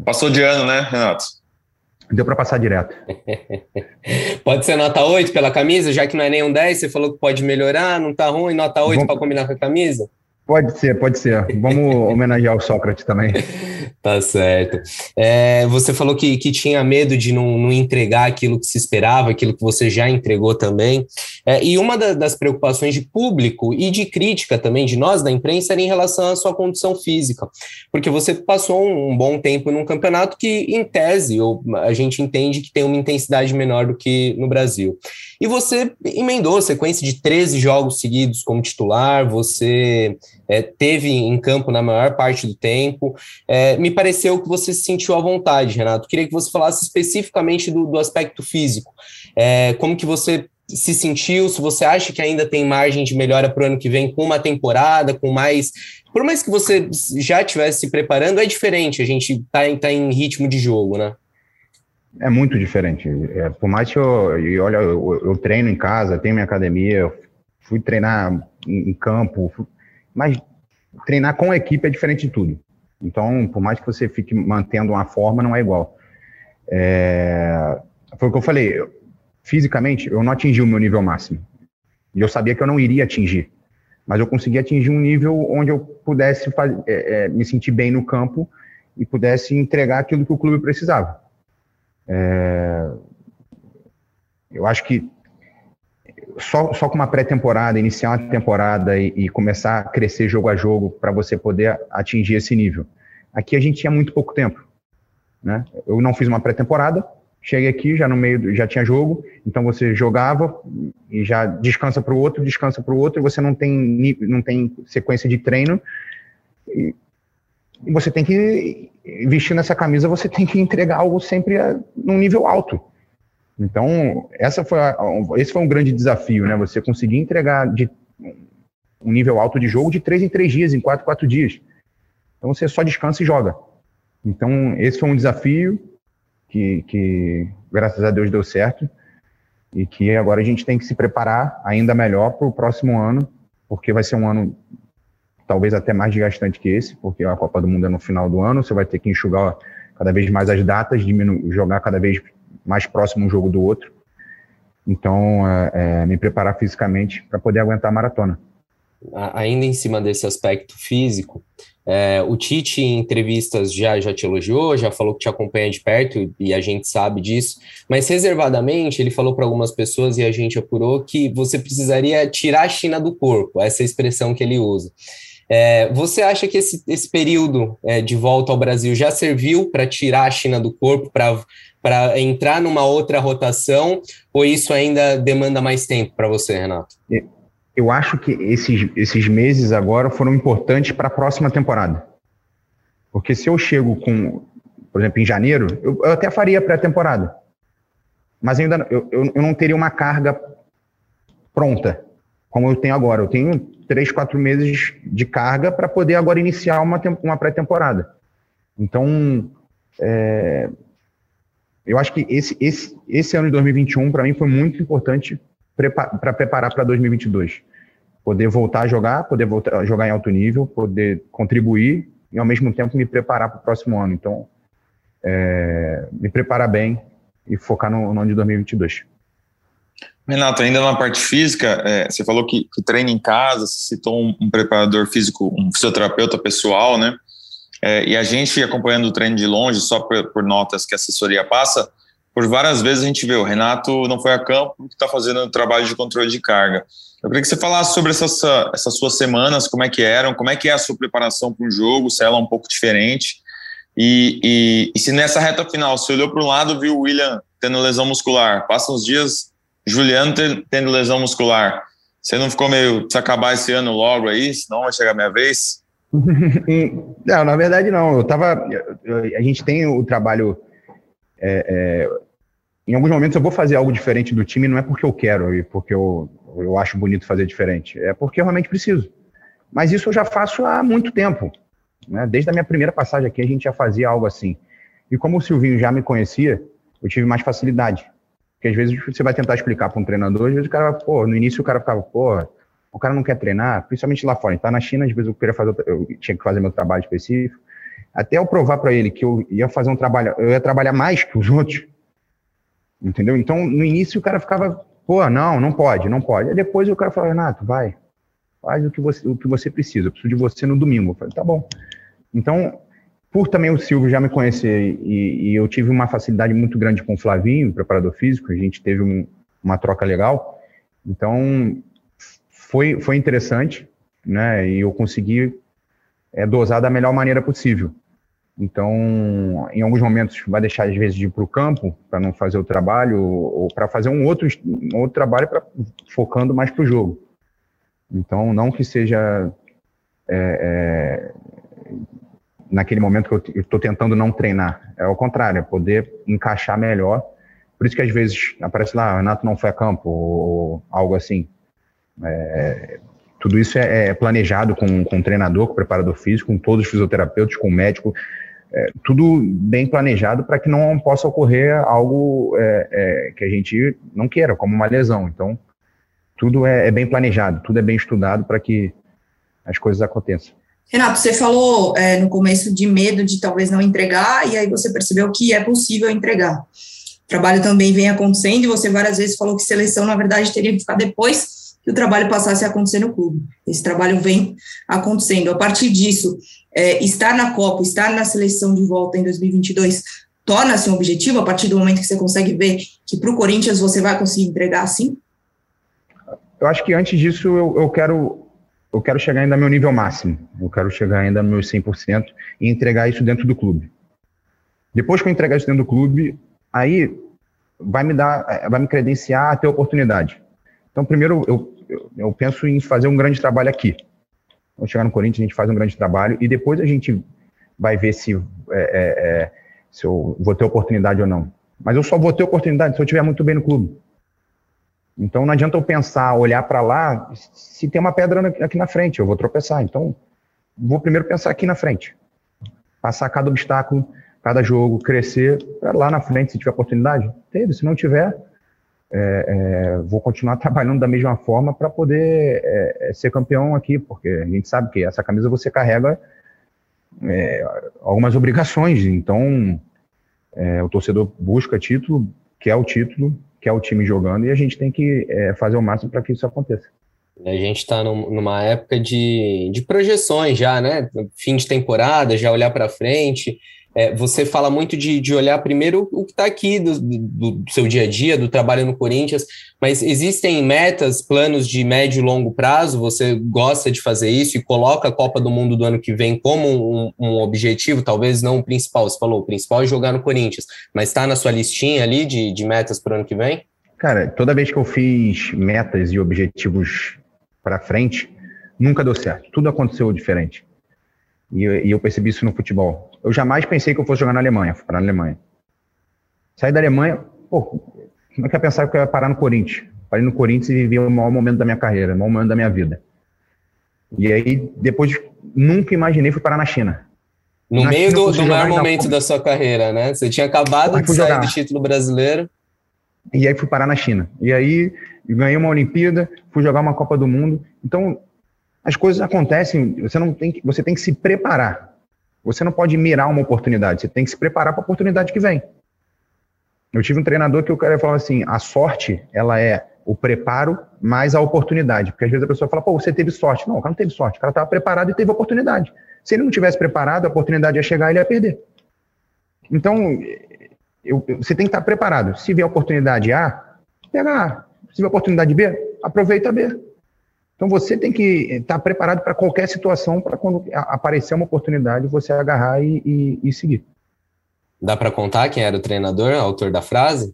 Passou de ano, né, Renato? Deu para passar direto. pode ser nota 8 pela camisa, já que não é nem um 10, você falou que pode melhorar, não tá ruim, nota 8 para combinar com a camisa? Pode ser, pode ser. Vamos homenagear o Sócrates também. tá certo. É, você falou que, que tinha medo de não, não, entregar aquilo que se esperava, aquilo que você já entregou também. É, e uma da, das preocupações de público e de crítica também de nós da imprensa era em relação à sua condição física. Porque você passou um, um bom tempo num campeonato que, em tese, a gente entende que tem uma intensidade menor do que no Brasil. E você emendou sequência de 13 jogos seguidos como titular, você é, teve em campo na maior parte do tempo. É, me pareceu que você se sentiu à vontade, Renato. Queria que você falasse especificamente do, do aspecto físico. É, como que você se sentiu, se você acha que ainda tem margem de melhora para o ano que vem com uma temporada, com mais. Por mais que você já estivesse se preparando, é diferente a gente tá, tá em ritmo de jogo, né? É muito diferente. É, por mais que eu, eu olha, eu, eu, treino em casa, tenho minha academia, fui treinar em, em campo, fui, mas treinar com a equipe é diferente de tudo. Então, por mais que você fique mantendo uma forma, não é igual. É, foi o que eu falei. Fisicamente, eu não atingi o meu nível máximo. E eu sabia que eu não iria atingir. Mas eu consegui atingir um nível onde eu pudesse é, é, me sentir bem no campo e pudesse entregar aquilo que o clube precisava. É, eu acho que só, só com uma pré-temporada, iniciar uma temporada e, e, começar a crescer jogo a jogo para você poder atingir esse nível. Aqui a gente tinha muito pouco tempo. Né? Eu não fiz uma pré-temporada, cheguei aqui já no meio, já tinha jogo, então você jogava e já descansa para o outro, descansa para o outro, você não tem, não tem sequência de treino. E, e você tem que vestir nessa camisa, você tem que entregar algo sempre a, num nível alto. Então, essa foi a, esse foi um grande desafio, né? Você conseguir entregar de um nível alto de jogo de três em três dias, em quatro quatro dias. Então, você só descansa e joga. Então, esse foi um desafio que, que graças a Deus, deu certo e que agora a gente tem que se preparar ainda melhor para o próximo ano, porque vai ser um ano talvez até mais desgastante que esse, porque a Copa do Mundo é no final do ano, você vai ter que enxugar cada vez mais as datas, jogar cada vez mais próximo um jogo do outro. Então, é, é, me preparar fisicamente para poder aguentar a maratona. Ainda em cima desse aspecto físico, é, o Tite, em entrevistas, já, já te elogiou, já falou que te acompanha de perto e a gente sabe disso, mas reservadamente ele falou para algumas pessoas e a gente apurou que você precisaria tirar a China do corpo, essa expressão que ele usa. É, você acha que esse, esse período é, de volta ao Brasil já serviu para tirar a China do corpo, para entrar numa outra rotação, ou isso ainda demanda mais tempo para você, Renato? Eu acho que esses, esses meses agora foram importantes para a próxima temporada. Porque se eu chego com, por exemplo, em janeiro, eu, eu até faria pré-temporada. Mas ainda eu, eu não teria uma carga pronta, como eu tenho agora. Eu tenho três, quatro meses de carga para poder agora iniciar uma, uma pré-temporada. Então, é, eu acho que esse, esse, esse ano de 2021, para mim, foi muito importante para preparar para 2022. Poder voltar a jogar, poder voltar a jogar em alto nível, poder contribuir e, ao mesmo tempo, me preparar para o próximo ano. Então, é, me preparar bem e focar no, no ano de 2022. Renato, ainda na parte física, é, você falou que, que, treina em casa, você citou um, um, preparador físico, um fisioterapeuta pessoal, né? É, e a gente acompanhando o treino de longe, só por, por, notas que a assessoria passa, por várias vezes a gente vê o Renato não foi a campo porque está fazendo um trabalho de controle de carga. Eu queria que você falasse sobre essas, essas suas semanas, como é que eram, como é que é a sua preparação para um jogo, se ela é um pouco diferente. E, e, e se nessa reta final você olhou para um lado viu o William tendo lesão muscular, passa uns dias Juliano tendo lesão muscular, você não ficou meio, se acabar esse ano logo aí, senão vai chegar a minha vez? não, na verdade não. Eu tava. A gente tem o trabalho. É, é, em alguns momentos eu vou fazer algo diferente do time, não é porque eu quero e porque eu, eu acho bonito fazer diferente, é porque eu realmente preciso. Mas isso eu já faço há muito tempo. Né? Desde a minha primeira passagem aqui, a gente já fazia algo assim. E como o Silvinho já me conhecia, eu tive mais facilidade. Porque às vezes você vai tentar explicar para um treinador, às vezes o cara, pô, no início o cara ficava, pô, o cara não quer treinar, principalmente lá fora. Tá na China, às vezes eu queria fazer, eu tinha que fazer meu trabalho específico. Até eu provar para ele que eu ia fazer um trabalho, eu ia trabalhar mais que os outros. Entendeu? Então, no início o cara ficava, pô, não, não pode, não pode. Aí depois o cara falava, Renato, vai, faz o que você, o que você precisa, eu preciso de você no domingo. Eu falei, tá bom. Então, por também o Silvio já me conhecer e, e eu tive uma facilidade muito grande com o Flavinho, preparador físico, a gente teve um, uma troca legal. Então, foi, foi interessante, né? E eu consegui é, dosar da melhor maneira possível. Então, em alguns momentos, vai deixar, às vezes, de ir para o campo para não fazer o trabalho, ou, para fazer um outro, um outro trabalho pra, focando mais para o jogo. Então, não que seja é, é, naquele momento que eu estou tentando não treinar. É ao contrário, é poder encaixar melhor. Por isso que às vezes aparece lá, Renato não foi a campo, ou algo assim. É, tudo isso é, é, planejado com, com o treinador, com o preparador físico, com todos os fisioterapeutas, com o médico. É, tudo bem planejado para que não possa ocorrer algo é, é, que a gente não queira, como uma lesão. Então, tudo é, é bem planejado, tudo é bem estudado para que as coisas aconteçam. Renato, você falou é, no começo de medo de talvez não entregar, e aí você percebeu que é possível entregar. O trabalho também vem acontecendo, e você várias vezes falou que seleção, na verdade, teria que ficar depois que o trabalho passasse a acontecer no clube. Esse trabalho vem acontecendo. A partir disso, é, estar na Copa, estar na seleção de volta em 2022, torna-se um objetivo a partir do momento que você consegue ver que para o Corinthians você vai conseguir entregar assim? Eu acho que antes disso eu, eu quero eu quero chegar ainda ao meu nível máximo. Eu quero chegar ainda no meu 100% e entregar isso dentro do clube. Depois que eu entregar isso dentro do clube, aí vai me dar, eh, vai me credenciar a ter oportunidade. Então, primeiro, eu, eu, eu penso em fazer um grande trabalho aqui. Quando chegar no Corinthians, a gente faz um grande trabalho e depois a gente vai ver se, é, é, se eu vou ter oportunidade ou não. Mas eu só vou ter oportunidade se eu estiver muito bem no clube. Então não adianta eu pensar, olhar para lá, se tem uma pedra aqui na frente, eu vou tropeçar. Então vou primeiro pensar aqui na frente. Passar cada obstáculo, cada jogo, crescer, lá na frente, se tiver oportunidade, teve. Se não tiver, é, é, vou continuar trabalhando da mesma forma para poder é, é, ser campeão aqui, porque a gente sabe que essa camisa você carrega é, algumas obrigações. Então é, o torcedor busca título, quer o título, que é o time jogando, e a gente tem que é, fazer o máximo para que isso aconteça. A gente está numa época de, de projeções já, né? Fim de temporada, já olhar para frente. É, você fala muito de, de olhar primeiro o que está aqui do, do, do, seu dia a dia, do trabalho no Corinthians, mas existem metas, planos de médio e longo prazo? Você gosta de fazer isso e coloca a Copa do Mundo do ano que vem como um, um objetivo, talvez não o principal? Você falou, o principal é jogar no Corinthians, mas está na sua listinha ali de, de metas para o ano que vem? Cara, toda vez que eu fiz metas e objetivos para frente, nunca deu certo. Tudo aconteceu diferente. E, e eu percebi isso no futebol eu jamais pensei que eu fosse jogar na Alemanha, fui parar na Alemanha. Saí da Alemanha, pô, como é que eu pensava que eu ia parar no Corinthians? Parei no Corinthians e vivi o maior momento da minha carreira, o maior momento da minha vida. E aí, depois, nunca imaginei fui parar na China. No na meio China, do, do maior momento da sua carreira, né? Você tinha acabado de sair jogar. do título brasileiro. E aí fui parar na China. E aí ganhei uma Olimpíada, fui jogar uma Copa do Mundo. Então, as coisas acontecem, você não tem que, você tem que se preparar. Você não pode mirar uma oportunidade, você tem que se preparar para a oportunidade que vem. Eu tive um treinador que o cara falava assim: a sorte, ela é o preparo mais a oportunidade. Porque às vezes a pessoa fala, pô, você teve sorte. Não, o cara não teve sorte, o cara estava preparado e teve oportunidade. Se ele não tivesse preparado, a oportunidade ia chegar e ele ia perder. Então, eu, eu, você tem que estar preparado. Se vier a oportunidade A, pega A. Se vier a oportunidade B, aproveita B. Então você tem que estar preparado para qualquer situação, para quando aparecer uma oportunidade, você agarrar e, e, e seguir. Dá para contar quem era o treinador, autor da frase?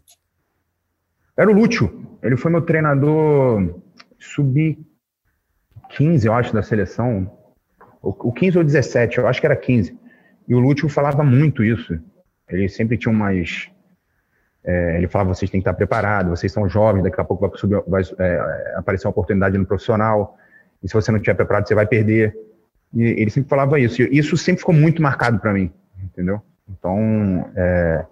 Era o Lúcio. Ele foi meu treinador sub-15, eu acho, da seleção. O 15 ou 17, eu acho que era 15. E o Lúcio falava muito isso. Ele sempre tinha umas. É, ele falava: vocês têm que estar preparados, vocês são jovens, daqui a pouco vai, subir, vai é, aparecer uma oportunidade no profissional, e se você não estiver preparado, você vai perder. E ele sempre falava isso. E isso sempre ficou muito marcado para mim, entendeu? Então, é,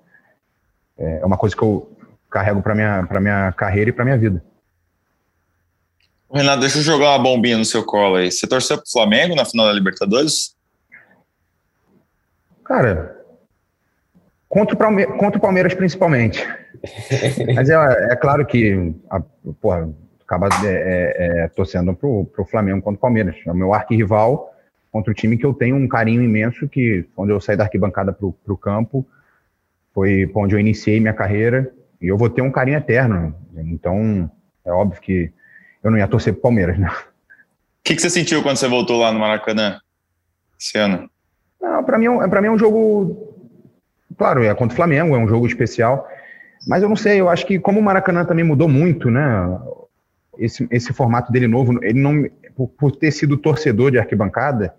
é uma coisa que eu carrego para minha, minha carreira e para minha vida. Renato, deixa eu jogar uma bombinha no seu colo aí. Você torceu pro Flamengo na final da Libertadores? Cara, contra o, Palmeiras, contra o Palmeiras principalmente. Mas é, é, claro que, a, porra, acaba é, é, é, torcendo pro, pro Flamengo contra o Palmeiras. É o meu arquirrival contra o time que eu tenho um carinho imenso, que quando eu saí da arquibancada pro, pro campo, foi onde eu iniciei minha carreira, e eu vou ter um carinho eterno. Então, é óbvio que eu não ia torcer pro Palmeiras, né? O que, que você sentiu quando você voltou lá no Maracanã esse ano? Não, para mim, é para mim é um jogo, claro, é contra o Flamengo, é um jogo especial, mas eu não sei, eu acho que como o Maracanã também mudou muito, né? Esse, esse formato dele novo, ele não, por, por ter sido torcedor de arquibancada,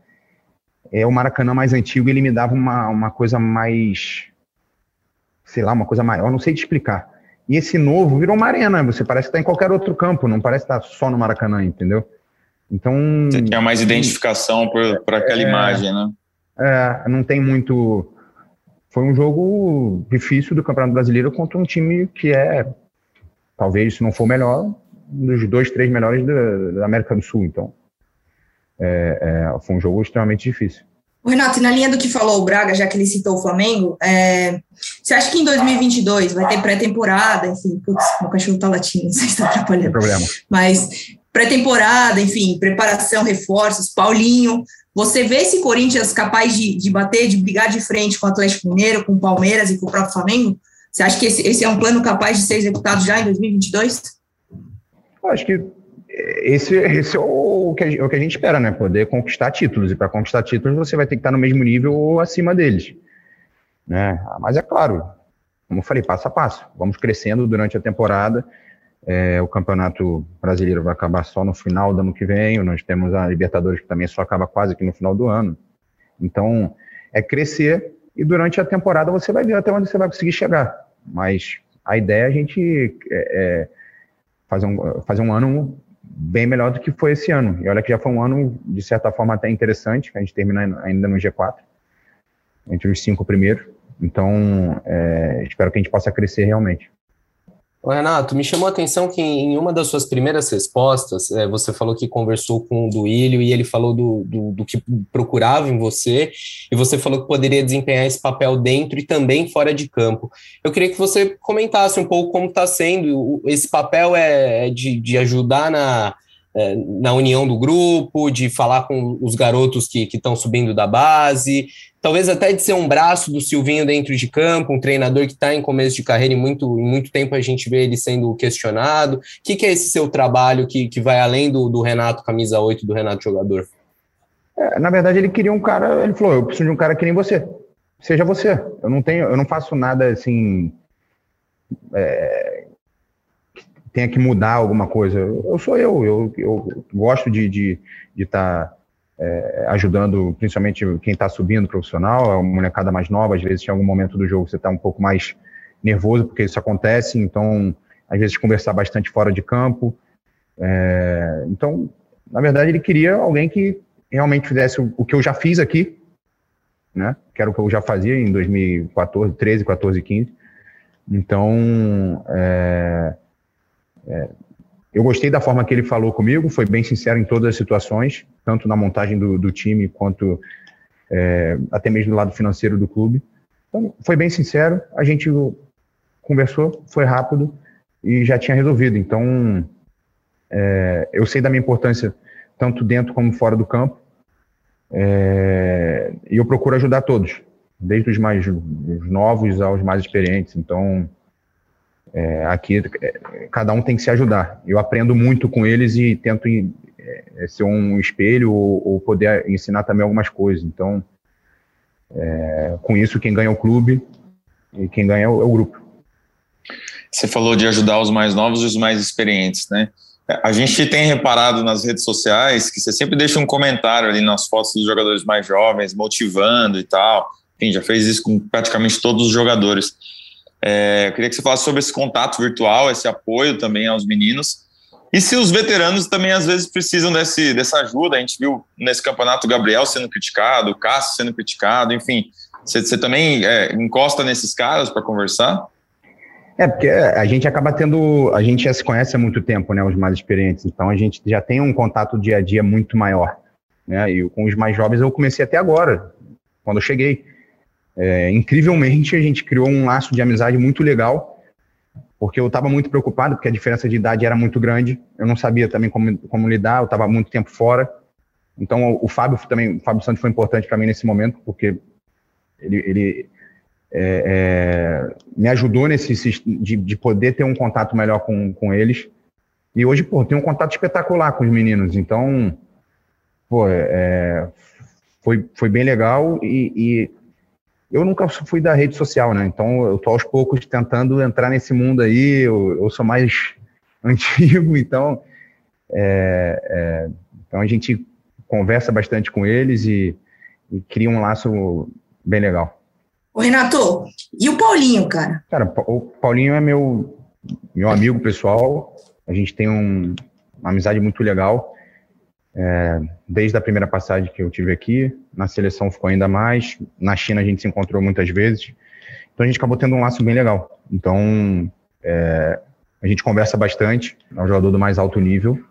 é o Maracanã mais antigo, ele me dava uma, uma coisa mais, sei lá, uma coisa maior, não sei te explicar. E esse novo virou uma arena, você parece que está em qualquer outro campo, não parece estar só no Maracanã, entendeu? Então. Você tinha mais identificação por, por aquela é, imagem, né? É, não tem muito. Foi um jogo difícil do Campeonato Brasileiro contra um time que é, talvez, se não for o melhor, um dos dois, três melhores da, da América do Sul. Então, é, é, foi um jogo extremamente difícil. Renato, e na linha do que falou o Braga, já que ele citou o Flamengo, é, você acha que em 2022 vai ter pré-temporada, enfim, putz, meu cachorro tá latindo, não sei se está atrapalhando. Não problema. Mas pré-temporada, enfim, preparação, reforços, Paulinho, você vê esse Corinthians capaz de, de bater, de brigar de frente com o Atlético Mineiro, com o Palmeiras e com o próprio Flamengo? Você acha que esse, esse é um plano capaz de ser executado já em 2022? Acho que esse, esse é o que, a, o que a gente espera, né? Poder conquistar títulos. E para conquistar títulos, você vai ter que estar no mesmo nível ou acima deles. Né? Mas é claro, como eu falei, passo a passo. Vamos crescendo durante a temporada. É, o Campeonato Brasileiro vai acabar só no final do ano que vem. Nós temos a Libertadores que também só acaba quase que no final do ano. Então, é crescer e durante a temporada você vai ver até onde você vai conseguir chegar. Mas a ideia é a gente é, é fazer, um, fazer um ano bem melhor do que foi esse ano. E olha que já foi um ano, de certa forma, até interessante, que a gente termina ainda no G4, entre os cinco primeiros. Então, é, espero que a gente possa crescer realmente. Renato, me chamou a atenção que em uma das suas primeiras respostas, é, você falou que conversou com o Duílio e ele falou do, do, do, que procurava em você, e você falou que poderia desempenhar esse papel dentro e também fora de campo. Eu queria que você comentasse um pouco como está sendo. Esse papel é, é de, de ajudar na, na união do grupo, de falar com os garotos que estão subindo da base, talvez até de ser um braço do Silvinho dentro de campo, um treinador que está em começo de carreira e muito, muito tempo a gente vê ele sendo questionado. O que, que é esse seu trabalho que, que vai além do, do Renato camisa 8, do Renato jogador? É, na verdade, ele queria um cara, ele falou, eu preciso de um cara que nem você. Seja você. Eu não tenho, eu não faço nada assim. É, tenha que mudar alguma coisa. Eu sou eu. Eu, eu gosto de estar de, de tá é, ajudando principalmente quem está subindo profissional, a molecada mais nova, às vezes em algum momento do jogo você está um pouco mais nervoso porque isso acontece, então às vezes conversar bastante fora de campo. É, então, na verdade, ele queria alguém que realmente fizesse o, o, que eu já fiz aqui, né? Que era o que eu já fazia em 2014, 13, 14, 15. Então, é, é, eu gostei da forma que ele falou comigo, foi bem sincero em todas as situações, tanto na montagem do, do time quanto é, até mesmo do lado financeiro do clube. Então, foi bem sincero, a gente conversou, foi rápido e já tinha resolvido. Então, é, eu sei da minha importância tanto dentro como fora do campo é, e eu procuro ajudar todos, desde os mais os novos aos mais experientes. Então, é, aqui, é, cada um tem que se ajudar. Eu aprendo muito com eles e tento é, é ser um espelho ou, ou, poder ensinar também algumas coisas. Então, é, com isso, quem ganha é o clube e quem ganha é o, é o grupo. Você falou de ajudar os mais novos e os mais experientes, né? A gente tem reparado nas redes sociais que você sempre deixa um comentário ali nas fotos dos jogadores mais jovens, motivando e tal. Enfim, já fez isso com praticamente todos os jogadores. É, eu queria que você falasse sobre esse contato virtual, esse apoio também aos meninos. E se os veteranos também às vezes precisam desse, dessa ajuda, a gente viu nesse campeonato o Gabriel sendo criticado, o Cássio sendo criticado, enfim. Você, você também é, encosta nesses caras para conversar? É, porque a gente acaba tendo. A gente já se conhece há muito tempo, né? Os mais experientes. Então a gente já tem um contato dia a dia muito maior. Né? E com os mais jovens eu comecei até agora, quando eu cheguei. É, incrivelmente, a gente criou um laço de amizade muito legal, porque eu estava muito preocupado, porque a diferença de idade era muito grande. Eu não sabia também como, como lidar, eu estava muito tempo fora. Então o, o Fábio também, o Fábio Santos foi importante para mim nesse momento, porque ele, ele é, é, me ajudou nesse de, de, poder ter um contato melhor com, com eles. E hoje, pô, tem um contato espetacular com os meninos. Então, pô, é, foi, foi bem legal e, e, eu nunca fui da rede social, né? Então, eu tô aos poucos tentando entrar nesse mundo aí. Eu, eu sou mais antigo, então, é, é, então a gente conversa bastante com eles e, e cria um laço bem legal. Ô, Renato, e o Paulinho, cara? Cara, o Paulinho é meu, meu amigo pessoal. A gente tem um, uma amizade muito legal. É, desde a primeira passagem que eu tive aqui, na seleção ficou ainda mais. Na China a gente se encontrou muitas vezes. Então a gente acabou tendo um laço bem legal. Então é, a gente conversa bastante. É um jogador do mais alto nível.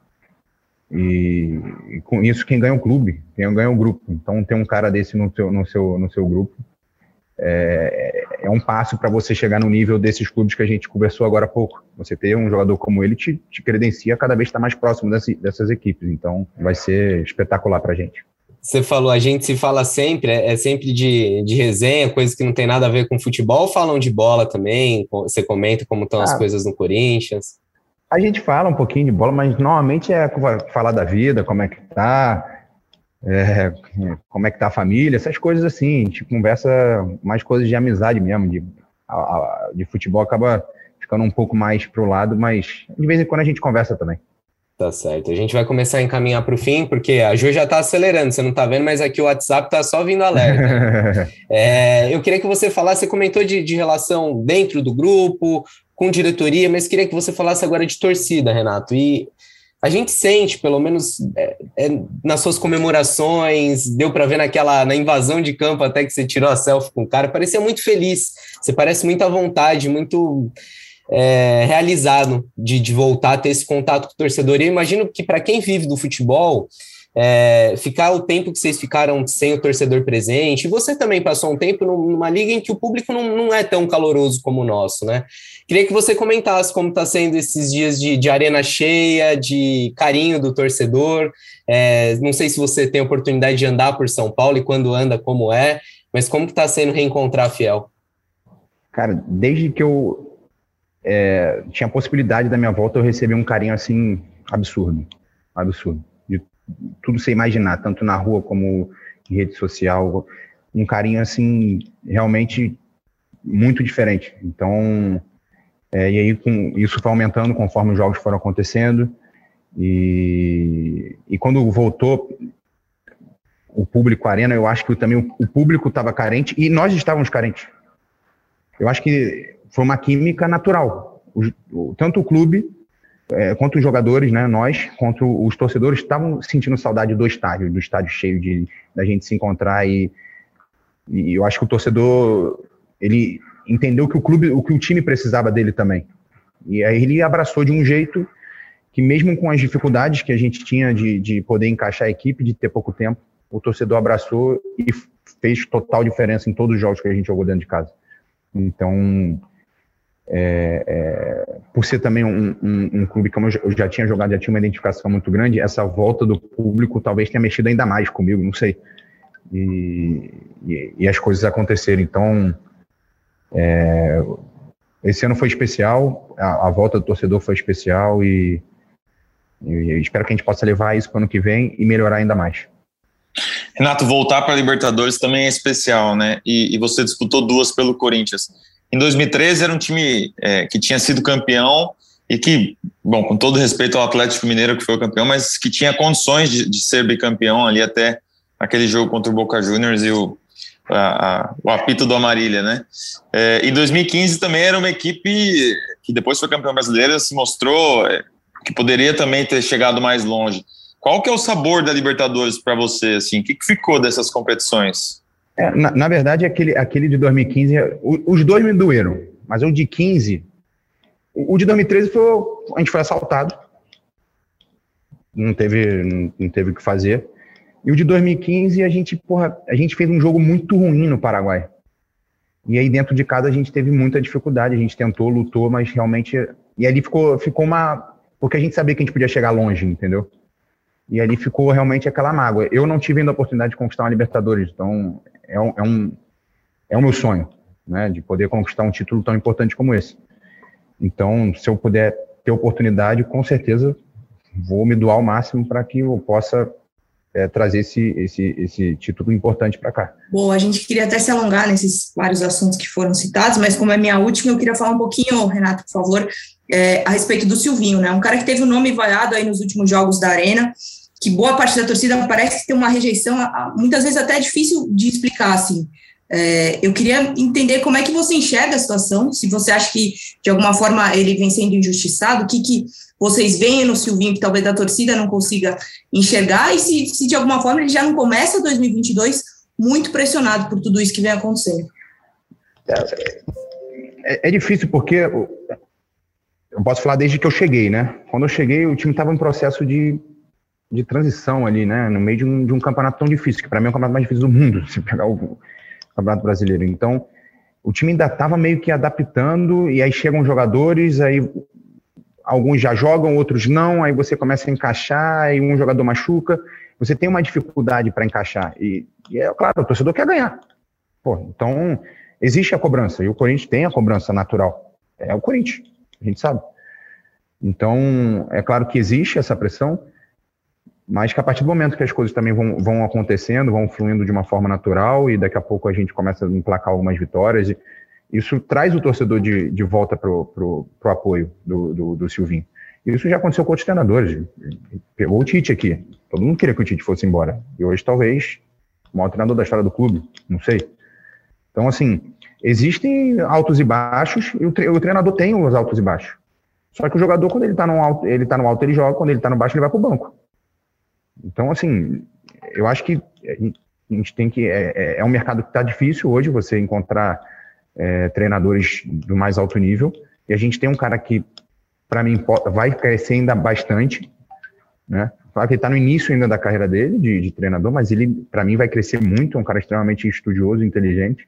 E, e, com isso quem ganha o clube, quem ganha o grupo. Então ter um cara desse no seu, no seu, no seu grupo é, é um passo para você chegar no nível desses clubes que a gente conversou agora há pouco. Você ter um jogador como ele te, te credencia cada vez estar tá mais próximo desse, dessas equipes. Então, vai ser espetacular para a gente. Você falou, a gente se fala sempre, é, é sempre de, de resenha, coisas que não tem nada a ver com futebol, falam de bola também? Você comenta como estão ah, as coisas no Corinthians? A gente fala um pouquinho de bola, mas normalmente é falar da vida, como é que tá, é, como é que tá a família, essas coisas assim, a gente conversa mais coisas de amizade mesmo, de, de futebol acaba ficando um pouco mais pro lado, mas de vez em quando a gente conversa também. Tá certo. A gente vai começar a encaminhar para o fim, porque a Ju já está acelerando, você não está vendo, mas aqui o WhatsApp está só vindo alerta. é, eu queria que você falasse, você comentou de, de relação dentro do grupo, com diretoria, mas queria que você falasse agora de torcida, Renato. E a gente sente, pelo menos é, é, nas suas comemorações, deu para ver naquela na invasão de campo até que você tirou a selfie com o cara, parecia muito feliz. Você parece muito à vontade, muito é, realizado de, de voltar a ter esse contato com o torcedor. E eu imagino que para quem vive do futebol, é, ficar o tempo que vocês ficaram sem o torcedor presente, você também passou um tempo numa liga em que o público não, não é tão caloroso como o nosso, né? Queria que você comentasse como está sendo esses dias de, de, arena cheia, de carinho do torcedor. É, não sei se você tem oportunidade de andar por São Paulo e quando anda, como é, mas como está sendo reencontrar a Fiel? Cara, desde que eu é, tinha a possibilidade da minha volta, eu recebi um carinho assim absurdo, absurdo tudo você imaginar, tanto na rua como em rede social, um carinho assim realmente muito diferente. Então, é, e aí com isso foi aumentando conforme os jogos foram acontecendo e, e quando voltou o público arena, eu acho que também o, o público estava carente e nós estávamos carentes. Eu acho que foi uma química natural. O, o, tanto o clube é, quanto os jogadores, né, nós, quanto os torcedores, estavam sentindo saudade do estádio, do estádio cheio, de da gente se encontrar e, e eu acho que o torcedor ele entendeu que o clube, o que o time precisava dele também. E aí ele abraçou de um jeito que mesmo com as dificuldades que a gente tinha de, de poder encaixar a equipe, de ter pouco tempo, o torcedor abraçou e fez total diferença em todos os jogos que a gente jogou dentro de casa. Então, é, é, por ser também um, um, um, clube como eu já tinha jogado, já tinha uma identificação muito grande, essa volta do público talvez tenha mexido ainda mais comigo, não sei. E, e, e as coisas aconteceram. Então, é, esse ano foi especial, a, a, volta do torcedor foi especial e, E espero que a gente possa levar isso para o ano que vem e melhorar ainda mais. Renato, voltar para a Libertadores também é especial, né? E, e, você disputou duas pelo Corinthians. Em 2013 era um time é, que tinha sido campeão e que, bom, com todo respeito ao Atlético Mineiro que foi campeão, mas que tinha condições de, de ser bicampeão ali até aquele jogo contra o Boca Juniors e o, a, a, o apito do Amarília, né? É, em 2015 também era uma equipe que depois foi campeão brasileira, se mostrou é, que poderia também ter chegado mais longe. Qual que é o sabor da Libertadores para você? Assim, o que, que, ficou dessas competições? É, na, na, verdade, aquele, aquele de 2015, os dois me doeram, mas o de 15, o, de 2013 foi, a gente foi assaltado, não teve, não teve o que fazer. E o de 2015, a gente, porra, a gente fez um jogo muito ruim no Paraguai. E aí dentro de casa a gente teve muita dificuldade, a gente tentou, lutou, mas realmente e ali ficou ficou uma porque a gente sabia que a gente podia chegar longe, entendeu? E ali ficou realmente aquela mágoa. Eu não tive ainda a oportunidade de conquistar uma Libertadores, então é um, é um, é o meu sonho, né, de poder conquistar um título tão importante como esse. Então, se eu puder ter oportunidade, com certeza vou me doar ao máximo para que eu possa é, trazer esse, esse, esse título importante para cá. Bom, a gente queria até se alongar nesses vários assuntos que foram citados, mas como é minha última, eu queria falar um pouquinho, Renato, por favor, é, a respeito do Silvinho, né? Um cara que teve o nome vaiado aí nos últimos jogos da Arena, que boa parte da torcida parece ter uma rejeição, muitas vezes até é difícil de explicar, assim. É, eu queria entender como é que você enxerga a situação, se você acha que, de alguma forma, ele vem sendo injustiçado, o que, que vocês veem no Silvinho que talvez a torcida não consiga enxergar, e se, se de alguma forma ele já não começa 2022 muito pressionado por tudo isso que vem acontecendo. É, é, é difícil porque eu posso falar desde que eu cheguei, né? Quando eu cheguei, o time estava em processo de de transição ali, né? No meio de um, de um campeonato tão difícil, que para mim é o campeonato mais difícil do mundo, se pegar o Campeonato Brasileiro. Então, o time ainda estava meio que adaptando, e aí chegam jogadores, aí alguns já jogam, outros não, aí você começa a encaixar, e um jogador machuca, você tem uma dificuldade para encaixar. E, e, é claro, o torcedor quer ganhar. Pô, então, existe a cobrança, e o Corinthians tem a cobrança natural. É o Corinthians, a gente sabe. Então, é claro que existe essa pressão, mas que a partir do momento que as coisas também vão, vão acontecendo, vão fluindo de uma forma natural e daqui a pouco a gente começa a emplacar algumas vitórias, isso traz o torcedor de, de volta para o apoio do, do, do Silvinho. Isso já aconteceu com outros treinadores. Pegou o Tite aqui. Todo mundo queria que o Tite fosse embora. E hoje, talvez, o maior treinador da história do clube. Não sei. Então, assim, existem altos e baixos, e o, treinador tem os altos e baixos. Só que o jogador, quando ele está no alto, ele tá no alto, ele joga, quando ele está no baixo, ele vai para o banco. Então, assim, eu acho que a gente tem que. É, é, é um mercado que está difícil hoje você encontrar é, treinadores do mais alto nível. E a gente tem um cara que, para mim, vai crescer ainda bastante. Né? Claro que ele está no início ainda da carreira dele, de, de treinador, mas ele, para mim, vai crescer muito. É um cara extremamente estudioso, inteligente.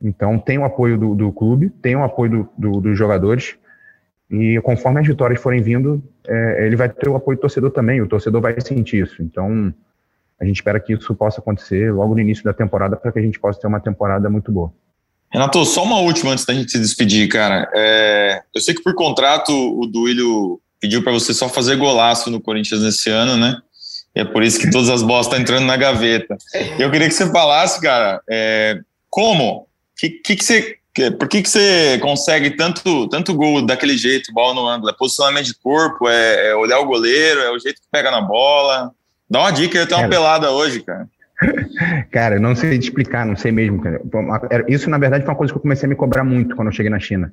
Então, tem o apoio do, do clube, tem o apoio do, do, dos jogadores. E conforme as vitórias forem vindo, é, ele vai ter o apoio do torcedor também, o torcedor vai sentir isso. Então, a gente espera que isso possa acontecer logo no início da temporada para que a gente possa ter uma temporada muito boa. Renato, só uma última antes da gente se despedir, cara. É, eu sei que por contrato o Duílio pediu para você só fazer golaço no Corinthians nesse ano, né? E é por isso que todas as bolas estão tá entrando na gaveta. Eu queria que você falasse, cara, é, como? Que, que, que você por que, que você consegue tanto, tanto gol daquele jeito, bola no ângulo? É posicionamento de corpo, é, é olhar o goleiro, é o jeito que pega na bola? Dá uma dica, eu tenho uma pelada hoje, cara. Cara, eu não sei te explicar, não sei mesmo. Isso, na verdade, foi uma coisa que eu comecei a me cobrar muito quando eu cheguei na China.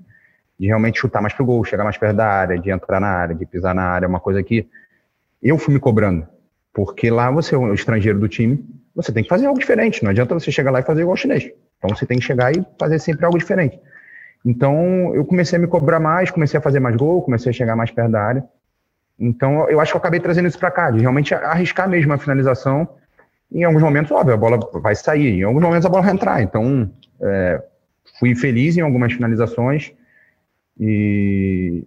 De realmente chutar mais pro gol, chegar mais perto da área, de entrar na área, de pisar na área, uma coisa que eu fui me cobrando. Porque lá você é o estrangeiro do time, você tem que fazer algo diferente. Não adianta você chegar lá e fazer igual o chinês. Então você tem que chegar e fazer sempre algo diferente. Então eu comecei a me cobrar mais, comecei a fazer mais gol, comecei a chegar mais perto da área. Então eu acho que eu acabei trazendo isso para cá, de realmente arriscar mesmo a finalização. Em alguns momentos, óbvio, a bola vai sair, em alguns momentos a bola vai entrar. Então é, fui feliz em algumas finalizações, e,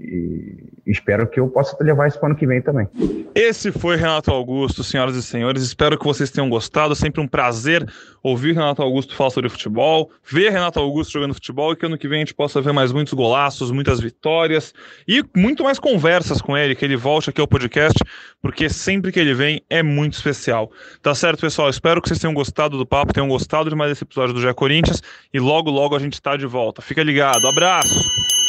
e espero que eu possa levar isso para o ano que vem também. Esse foi Renato Augusto, senhoras e senhores. Espero que vocês tenham gostado. Sempre um prazer ouvir Renato Augusto falar sobre futebol, ver Renato Augusto jogando futebol e que ano que vem a gente possa ver mais muitos golaços, muitas vitórias e muito mais conversas com ele, que ele volte aqui ao podcast, porque sempre que ele vem é muito especial. Tá certo, pessoal? Espero que vocês tenham gostado do papo, tenham gostado de mais esse episódio do Gé Corinthians e logo, logo a gente está de volta. Fica ligado. Abraço!